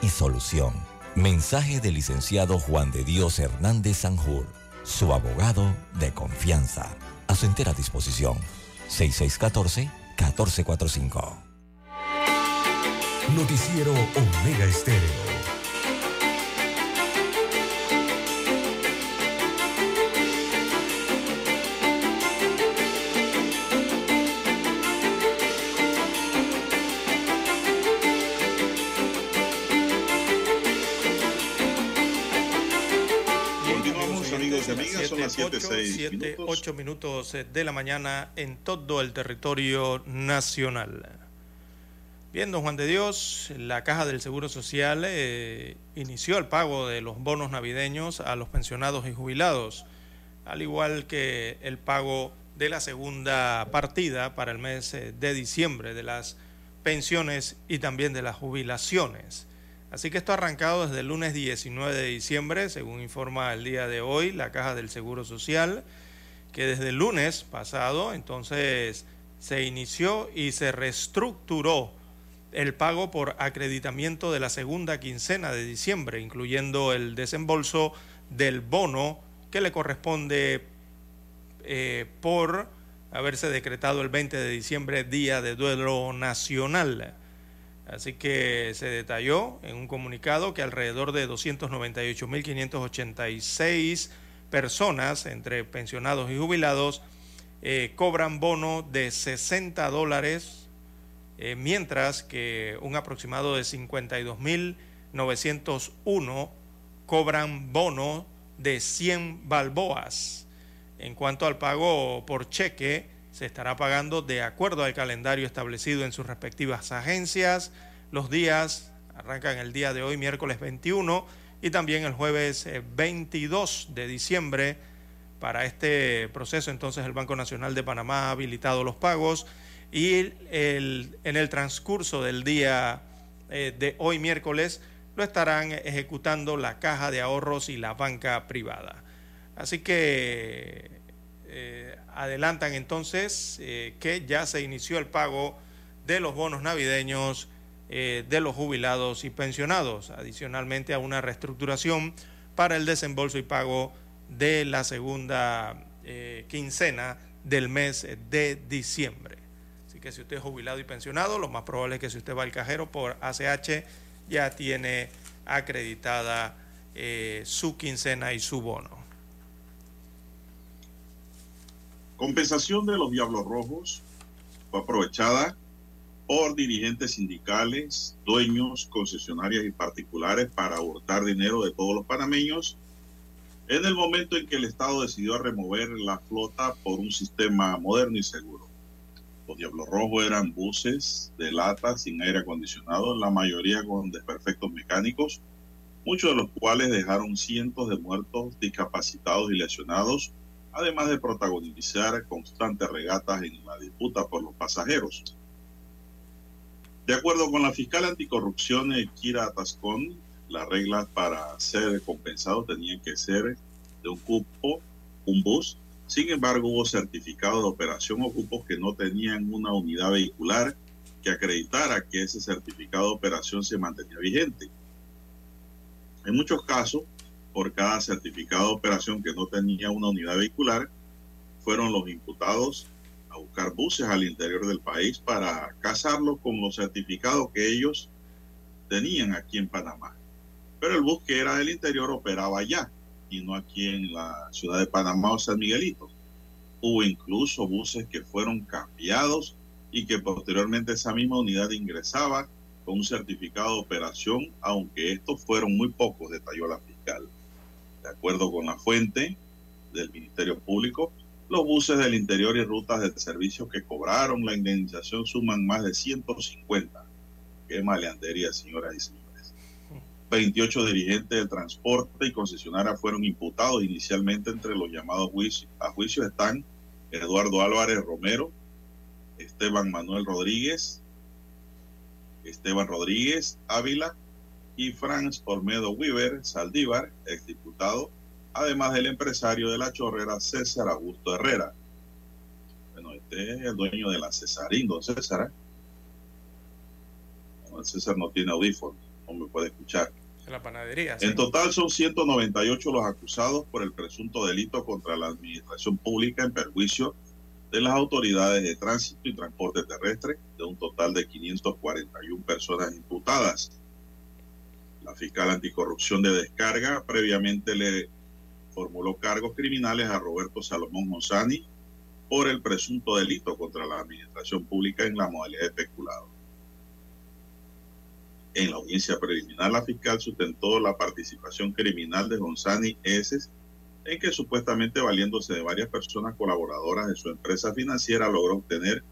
y solución. Mensaje del licenciado Juan de Dios Hernández Sanjur, su abogado de confianza. A su entera disposición. 6614-1445. Noticiero Omega Estéreo. 7, 6 7, minutos. 8 minutos de la mañana en todo el territorio nacional. Bien, don Juan de Dios, la Caja del Seguro Social eh, inició el pago de los bonos navideños a los pensionados y jubilados, al igual que el pago de la segunda partida para el mes eh, de diciembre de las pensiones y también de las jubilaciones. Así que esto ha arrancado desde el lunes 19 de diciembre, según informa el día de hoy la Caja del Seguro Social, que desde el lunes pasado entonces se inició y se reestructuró el pago por acreditamiento de la segunda quincena de diciembre, incluyendo el desembolso del bono que le corresponde eh, por haberse decretado el 20 de diciembre Día de Duelo Nacional. Así que se detalló en un comunicado que alrededor de 298.586 personas, entre pensionados y jubilados, eh, cobran bono de 60 dólares, eh, mientras que un aproximado de 52.901 cobran bono de 100 balboas. En cuanto al pago por cheque, se estará pagando de acuerdo al calendario establecido en sus respectivas agencias. Los días arrancan el día de hoy, miércoles 21, y también el jueves eh, 22 de diciembre. Para este proceso, entonces, el Banco Nacional de Panamá ha habilitado los pagos y el- en el transcurso del día eh, de hoy, miércoles, lo estarán ejecutando la Caja de Ahorros y la banca privada. Así que eh, adelantan entonces eh, que ya se inició el pago de los bonos navideños eh, de los jubilados y pensionados, adicionalmente a una reestructuración para el desembolso y pago de la segunda eh, quincena del mes de diciembre. Así que si usted es jubilado y pensionado, lo más probable es que si usted va al cajero por ACH ya tiene acreditada su quincena y su bono. Compensación de los Diablos Rojos fue aprovechada por dirigentes sindicales, dueños, concesionarias y particulares para hurtar dinero de todos los panameños en el momento en que el Estado decidió remover la flota por un sistema moderno y seguro. Los Diablos Rojos eran buses de lata sin aire acondicionado, la mayoría con desperfectos mecánicos, muchos de los cuales dejaron cientos de muertos, discapacitados y lesionados, además de protagonizar constantes regatas en la disputa por los pasajeros. De acuerdo con la fiscal anticorrupción Kira Tascón, las reglas para ser compensados tenían que ser de un cupo, un bus. Sin embargo, hubo certificados de operación o cupos que no tenían una unidad vehicular que acreditara que ese certificado de operación se mantenía vigente. En muchos casos, por cada certificado de operación que no tenía una unidad vehicular, fueron los imputados a buscar buses al interior del país para casarlos con los certificados que ellos tenían aquí en Panamá. Pero el bus que era del interior operaba allá y no aquí en la ciudad de Panamá o San Miguelito. Hubo incluso buses que fueron cambiados y que posteriormente esa misma unidad ingresaba con un certificado de operación, aunque estos fueron muy pocos, detalló la fiscal. De acuerdo con la fuente del Ministerio Público, los buses del interior y rutas de servicio que cobraron la indemnización suman más de 150. Qué maleandería, señoras y señores. 28 dirigentes del transporte y concesionaria fueron imputados inicialmente entre los llamados. A juicio están Eduardo Álvarez Romero, Esteban Manuel Rodríguez, Esteban Rodríguez Ávila y Franz Olmedo Weaver Saldívar, exdiputado, además del empresario de la chorrera César Augusto Herrera. Bueno, este es el dueño de la Cesarín, don César. Bueno, César no tiene audífonos, no me puede escuchar. En la panadería. En total son 198 los acusados por el presunto delito contra la administración pública en perjuicio de las autoridades de tránsito y transporte terrestre, de un total de 541 personas imputadas. La fiscal anticorrupción de descarga previamente le formuló cargos criminales a Roberto Salomón Monsani por el presunto delito contra la administración pública en la modalidad de especulado. En la audiencia preliminar, la fiscal sustentó la participación criminal de Monsani S en que supuestamente valiéndose de varias personas colaboradoras de su empresa financiera logró obtener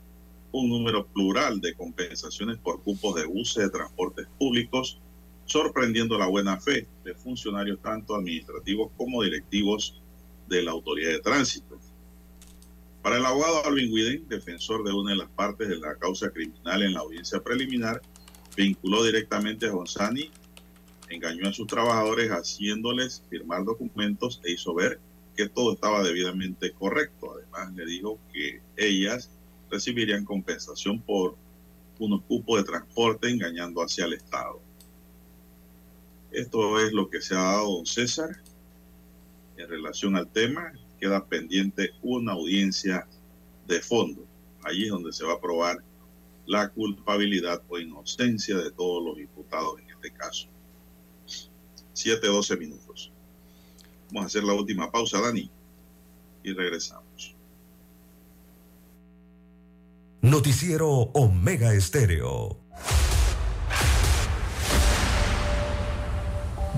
un número plural de compensaciones por cupos de buses de transportes públicos, sorprendiendo la buena fe de funcionarios tanto administrativos como directivos de la autoridad de tránsito. Para el abogado Alvin Widen, defensor de una de las partes de la causa criminal en la audiencia preliminar, vinculó directamente a Gonzani engañó a sus trabajadores haciéndoles firmar documentos e hizo ver que todo estaba debidamente correcto. Además, le dijo que ellas recibirían compensación por unos cupos de transporte engañando hacia el Estado. Esto es lo que se ha dado, don César, en relación al tema. Queda pendiente una audiencia de fondo. Allí es donde se va a probar la culpabilidad o inocencia de todos los imputados en este caso. 7, 12 minutos. Vamos a hacer la última pausa, Dani, y regresamos. Noticiero Omega Estéreo.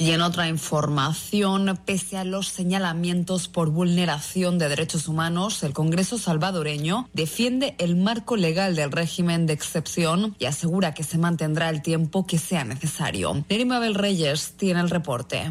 Y en otra información, pese a los señalamientos por vulneración de derechos humanos, el Congreso salvadoreño defiende el marco legal del régimen de excepción y asegura que se mantendrá el tiempo que sea necesario. Nerima Abel Reyes tiene el reporte.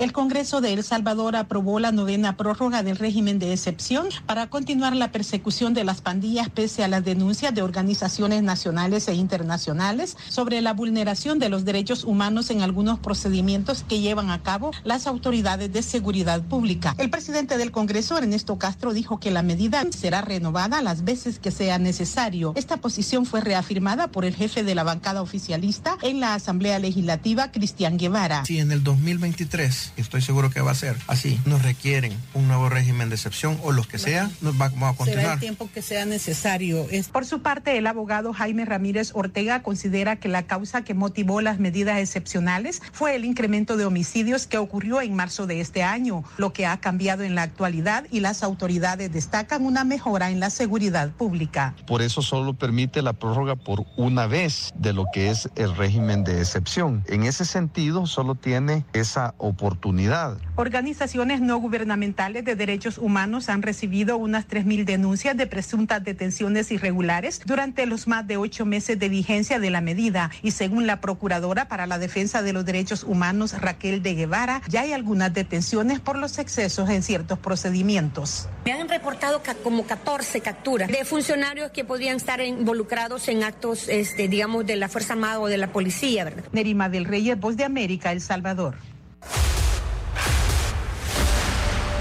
El Congreso de El Salvador aprobó la novena prórroga del régimen de excepción para continuar la persecución de las pandillas pese a las denuncias de organizaciones nacionales e internacionales sobre la vulneración de los derechos humanos en algunos procedimientos que llevan a cabo las autoridades de seguridad pública. El presidente del Congreso, Ernesto Castro, dijo que la medida será renovada las veces que sea necesario. Esta posición fue reafirmada por el jefe de la bancada oficialista en la Asamblea Legislativa, Cristian Guevara. Si en el 2023, estoy seguro que va a ser así, nos requieren un nuevo régimen de excepción o los que sea, nos va- vamos a continuar. Será el tiempo que sea necesario. Por su parte, el abogado Jaime Ramírez Ortega considera que la causa que motivó las medidas excepcionales fue el incremento de homicidios que ocurrió en marzo de este año, lo que ha cambiado en la actualidad y las autoridades destacan una mejora en la seguridad pública. Por eso solo permite la prórroga por una vez de lo que es el régimen de excepción. En ese sentido, solo tiene esa oportunidad. Organizaciones no gubernamentales de derechos humanos han recibido unas 3.000 denuncias de presuntas detenciones irregulares durante los más de ocho meses de vigencia de la medida. Y según la Procuradora para la Defensa de los Derechos Humanos, Raquel de Guevara, ya hay algunas detenciones por los excesos en ciertos procedimientos. Me han reportado como 14 capturas de funcionarios que podrían estar involucrados en actos, este, digamos, de la Fuerza Armada o de la policía, ¿verdad? Nerima del Reyes, Voz de América, El Salvador.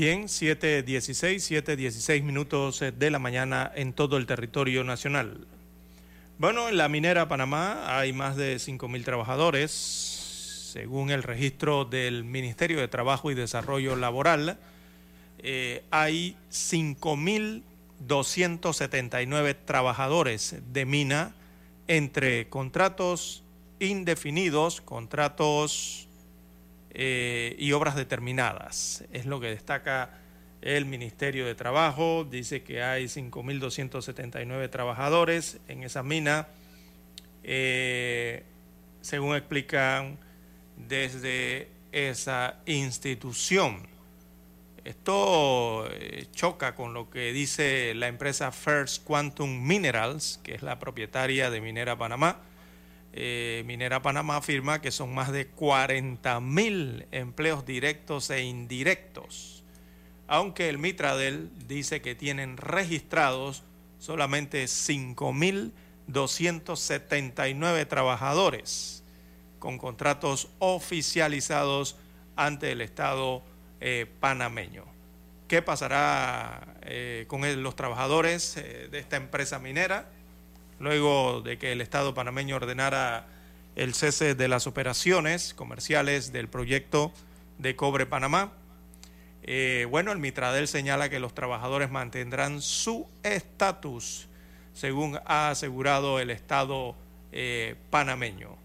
Bien, 7.16, 7.16 minutos eh, de la mañana en todo el territorio nacional. Bueno, en la minera Panamá hay más de 5.000 trabajadores, según el registro del Ministerio de Trabajo y Desarrollo Laboral. eh, hay 5.279 trabajadores de mina entre contratos indefinidos, contratos eh, y obras determinadas. Es lo que destaca el Ministerio de Trabajo. Dice que hay 5.279 trabajadores en esa mina, eh, según explican desde esa institución. Esto eh, choca con lo que dice la empresa First Quantum Minerals, que es la propietaria de Minera Panamá. Eh, Minera Panamá afirma que son más de 40 mil empleos directos e indirectos, aunque el Mitradel dice que tienen registrados solamente 5.279 trabajadores con contratos oficializados ante el Estado eh, panameño. ¿Qué pasará eh, con los trabajadores de esta empresa minera? Luego de que el Estado panameño ordenara el cese de las operaciones comerciales del proyecto de Cobre Panamá. Eh, bueno, el Mitradel señala que los trabajadores mantendrán su estatus, según ha asegurado el Estado eh, panameño.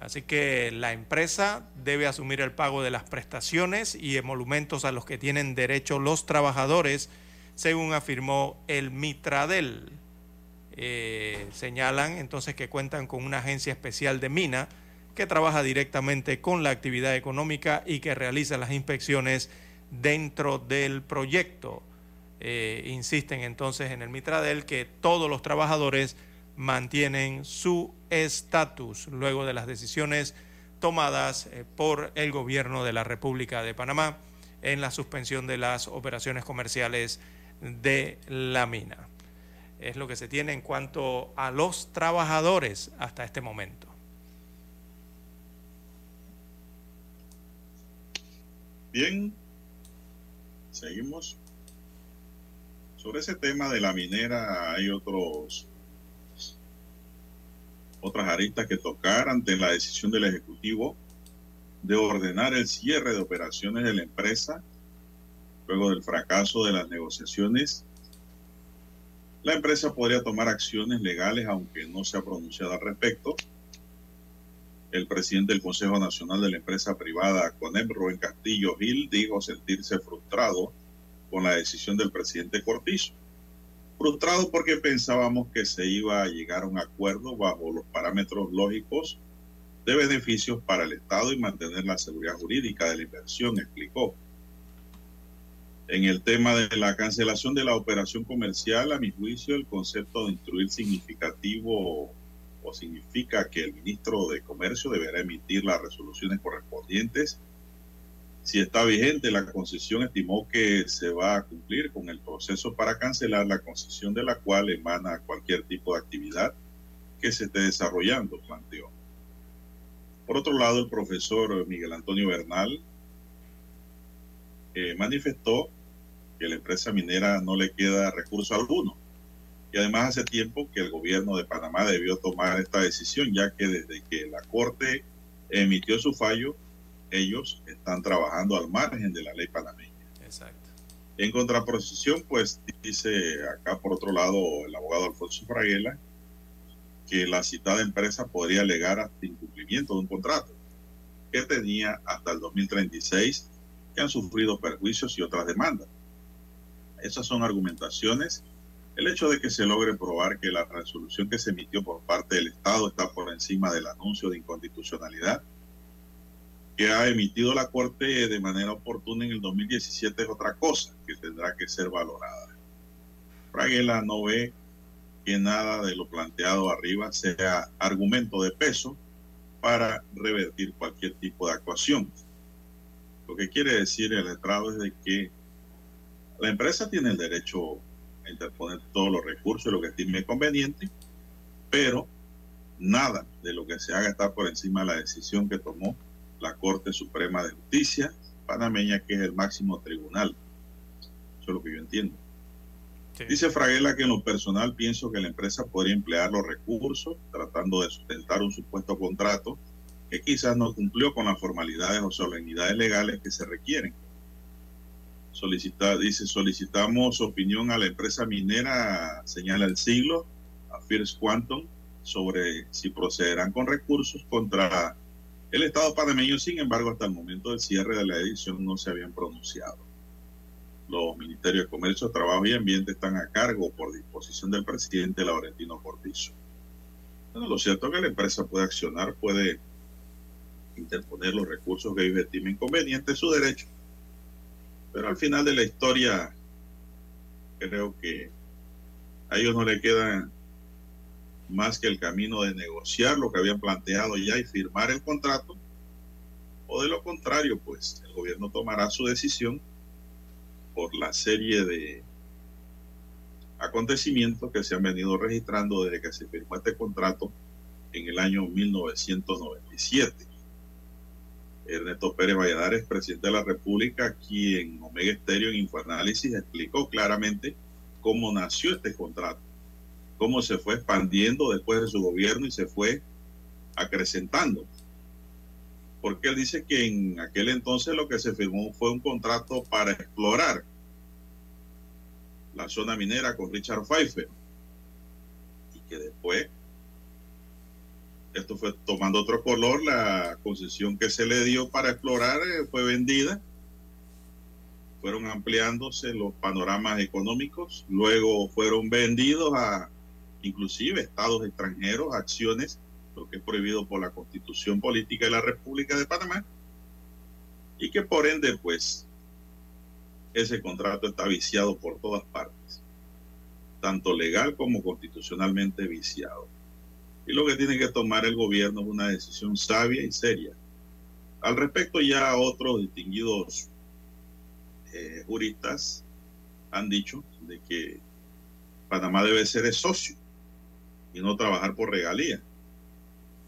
Así que la empresa debe asumir el pago de las prestaciones y emolumentos a los que tienen derecho los trabajadores, según afirmó el Mitradel. Eh, señalan entonces que cuentan con una agencia especial de mina que trabaja directamente con la actividad económica y que realiza las inspecciones dentro del proyecto. Eh, insisten entonces en el Mitradel que todos los trabajadores mantienen su estatus luego de las decisiones tomadas eh, por el gobierno de la República de Panamá en la suspensión de las operaciones comerciales de la mina es lo que se tiene en cuanto a los trabajadores hasta este momento. Bien, seguimos. Sobre ese tema de la minera hay otros otras aristas que tocar ante la decisión del Ejecutivo de ordenar el cierre de operaciones de la empresa luego del fracaso de las negociaciones La empresa podría tomar acciones legales aunque no se ha pronunciado al respecto. El presidente del Consejo Nacional de la empresa privada CONEP, Rubén Castillo Gil, dijo sentirse frustrado con la decisión del presidente Cortizo. Frustrado porque pensábamos que se iba a llegar a un acuerdo bajo los parámetros lógicos de beneficios para el Estado y mantener la seguridad jurídica de la inversión, explicó. En el tema de la cancelación de la operación comercial, a mi juicio, el concepto de instruir significativo o significa que el ministro de Comercio deberá emitir las resoluciones correspondientes. Si está vigente, la concesión estimó que se va a cumplir con el proceso para cancelar la concesión de la cual emana cualquier tipo de actividad que se esté desarrollando, planteó. Por otro lado, el profesor Miguel Antonio Bernal eh, manifestó que la empresa minera no le queda recurso alguno. Y además hace tiempo que el gobierno de Panamá debió tomar esta decisión, ya que desde que la Corte emitió su fallo, ellos están trabajando al margen de la ley panameña. Exacto. En contraposición, pues dice acá por otro lado el abogado Alfonso Fraguela que la citada empresa podría alegar hasta incumplimiento de un contrato que tenía hasta el 2036 que han sufrido perjuicios y otras demandas. Esas son argumentaciones. El hecho de que se logre probar que la resolución que se emitió por parte del Estado está por encima del anuncio de inconstitucionalidad que ha emitido la Corte de manera oportuna en el 2017 es otra cosa que tendrá que ser valorada. Fraguela no ve que nada de lo planteado arriba sea argumento de peso para revertir cualquier tipo de actuación. Lo que quiere decir el letrado es de que la empresa tiene el derecho a interponer todos los recursos, lo que estime conveniente, pero nada de lo que se haga está por encima de la decisión que tomó la Corte Suprema de Justicia panameña, que es el máximo tribunal. Eso es lo que yo entiendo. Sí. Dice Fraguela que en lo personal pienso que la empresa podría emplear los recursos tratando de sustentar un supuesto contrato que quizás no cumplió con las formalidades o solemnidades legales que se requieren. Solicita, dice, solicitamos opinión a la empresa minera, señala el siglo, a First Quantum, sobre si procederán con recursos contra el Estado panameño. Sin embargo, hasta el momento del cierre de la edición no se habían pronunciado. Los ministerios de Comercio, Trabajo y Ambiente están a cargo por disposición del presidente Laurentino Cortizo. Bueno, lo cierto es que la empresa puede accionar, puede interponer los recursos que ellos estimen convenientes, su derecho. Pero al final de la historia, creo que a ellos no le queda más que el camino de negociar lo que habían planteado ya y firmar el contrato. O de lo contrario, pues el gobierno tomará su decisión por la serie de acontecimientos que se han venido registrando desde que se firmó este contrato en el año 1997. Ernesto Pérez Valladares, presidente de la República, quien Omega Estéreo en Infoanálisis explicó claramente cómo nació este contrato, cómo se fue expandiendo después de su gobierno y se fue acrecentando. Porque él dice que en aquel entonces lo que se firmó fue un contrato para explorar la zona minera con Richard Pfeiffer y que después esto fue tomando otro color, la concesión que se le dio para explorar eh, fue vendida, fueron ampliándose los panoramas económicos, luego fueron vendidos a inclusive estados extranjeros, acciones, lo que es prohibido por la constitución política de la República de Panamá, y que por ende pues ese contrato está viciado por todas partes, tanto legal como constitucionalmente viciado. Y lo que tiene que tomar el gobierno es una decisión sabia y seria. Al respecto, ya otros distinguidos eh, juristas han dicho de que Panamá debe ser el socio y no trabajar por regalía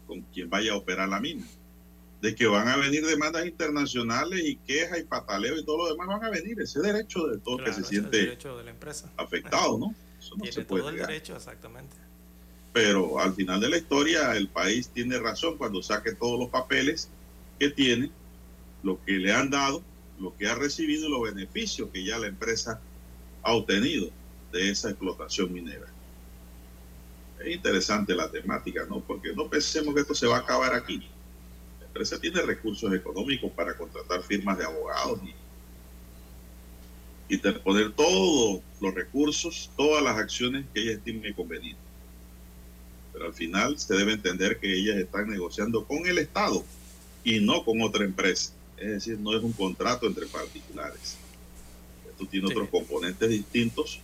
con quien vaya a operar la mina. De que van a venir demandas internacionales y quejas y pataleo y todo lo demás van a venir. Ese derecho de todo claro, que se siente derecho de la empresa. afectado, ¿no? Eso no Tiene se puede todo el negar. derecho, exactamente. Pero al final de la historia el país tiene razón cuando saque todos los papeles que tiene, lo que le han dado, lo que ha recibido y los beneficios que ya la empresa ha obtenido de esa explotación minera. Es interesante la temática, ¿no? Porque no pensemos que esto se va a acabar aquí. La empresa tiene recursos económicos para contratar firmas de abogados y, y poner todos los recursos, todas las acciones que ella estime convenientes. Al final se debe entender que ellas están negociando con el Estado y no con otra empresa. Es decir, no es un contrato entre particulares. Esto tiene otros componentes distintos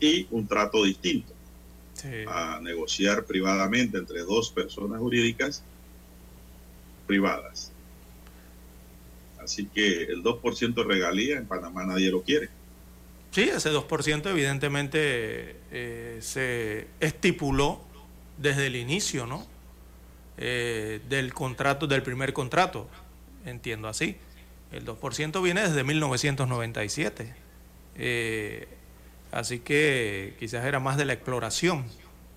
y un trato distinto. A negociar privadamente entre dos personas jurídicas privadas. Así que el 2% de regalía en Panamá nadie lo quiere. Sí, ese 2% evidentemente eh, se estipuló desde el inicio, ¿no? Eh, del contrato, del primer contrato, entiendo así. El 2% viene desde 1997. Eh, así que quizás era más de la exploración.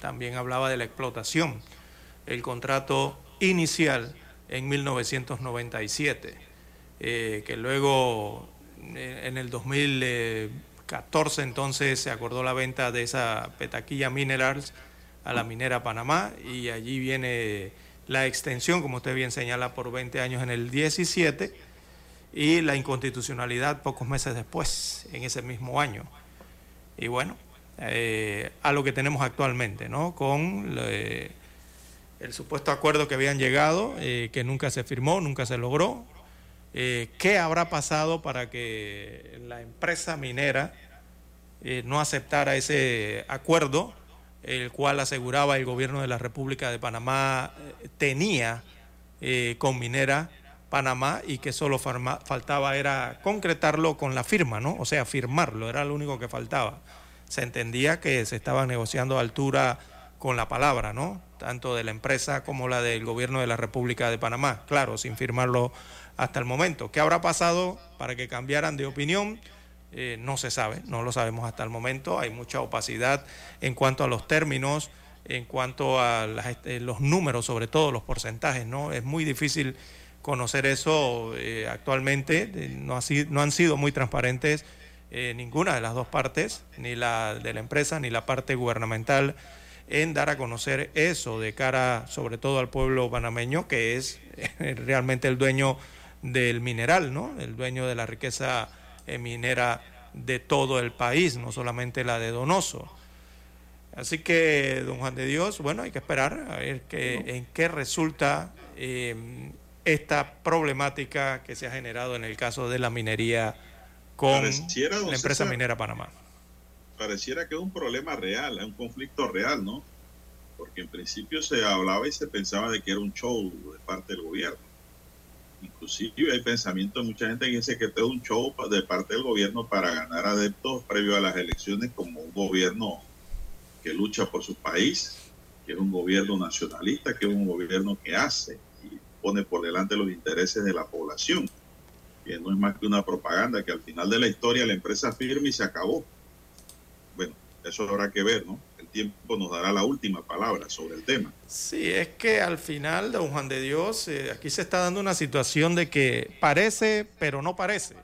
También hablaba de la explotación. El contrato inicial en 1997, eh, que luego eh, en el 2014 entonces se acordó la venta de esa petaquilla Minerals a la minera Panamá y allí viene la extensión, como usted bien señala, por 20 años en el 17 y la inconstitucionalidad pocos meses después, en ese mismo año. Y bueno, eh, a lo que tenemos actualmente, ¿no? Con eh, el supuesto acuerdo que habían llegado, eh, que nunca se firmó, nunca se logró. ¿Qué habrá pasado para que la empresa minera no aceptara ese acuerdo? el cual aseguraba el gobierno de la República de Panamá eh, tenía eh, con Minera Panamá y que solo faltaba era concretarlo con la firma, ¿no? O sea, firmarlo, era lo único que faltaba. Se entendía que se estaba negociando a altura con la palabra, ¿no? Tanto de la empresa como la del gobierno de la República de Panamá, claro, sin firmarlo hasta el momento. ¿Qué habrá pasado para que cambiaran de opinión? Eh, no se sabe, no lo sabemos hasta el momento. Hay mucha opacidad en cuanto a los términos, en cuanto a este, los números, sobre todo los porcentajes. ¿no? Es muy difícil conocer eso eh, actualmente. Eh, no, no, han sido muy transparentes ninguna de las dos partes, ni la de la empresa ni la parte gubernamental, en dar a conocer eso de cara sobre todo al pueblo panameño, que es (laughs) realmente el dueño del mineral, ¿no? el dueño de la riqueza eh, minera de todo el país, no solamente la de Donoso. Así que, don Juan de Dios, bueno, hay que esperar a ver en qué resulta eh, esta problemática que se ha generado en el caso de la minería con la empresa minera Panamá. Pareciera que es un problema real, es un conflicto real, ¿no? Porque en principio se hablaba y se pensaba de que era un show de parte del gobierno. Inclusive hay pensamiento de mucha gente que dice que esto es un show de parte del gobierno para ganar adeptos previo a las elecciones como un gobierno que lucha por su país, que es un gobierno nacionalista, que es un gobierno que hace y pone por delante los intereses de la población, que no es más que una propaganda, que al final de la historia la empresa firme y se acabó. Bueno, eso habrá que ver, ¿no? Tiempo nos dará la última palabra sobre el tema. Sí, es que al final, don Juan de Dios, eh, aquí se está dando una situación de que parece, pero no parece.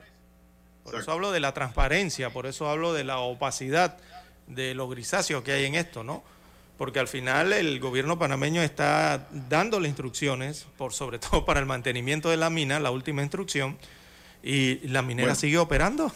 Por eso hablo de la transparencia, por eso hablo de la opacidad, de lo grisáceo que hay en esto, ¿no? Porque al final el gobierno panameño está dándole instrucciones, por sobre (laughs) todo para el mantenimiento de la mina, la última instrucción, y la minera sigue operando.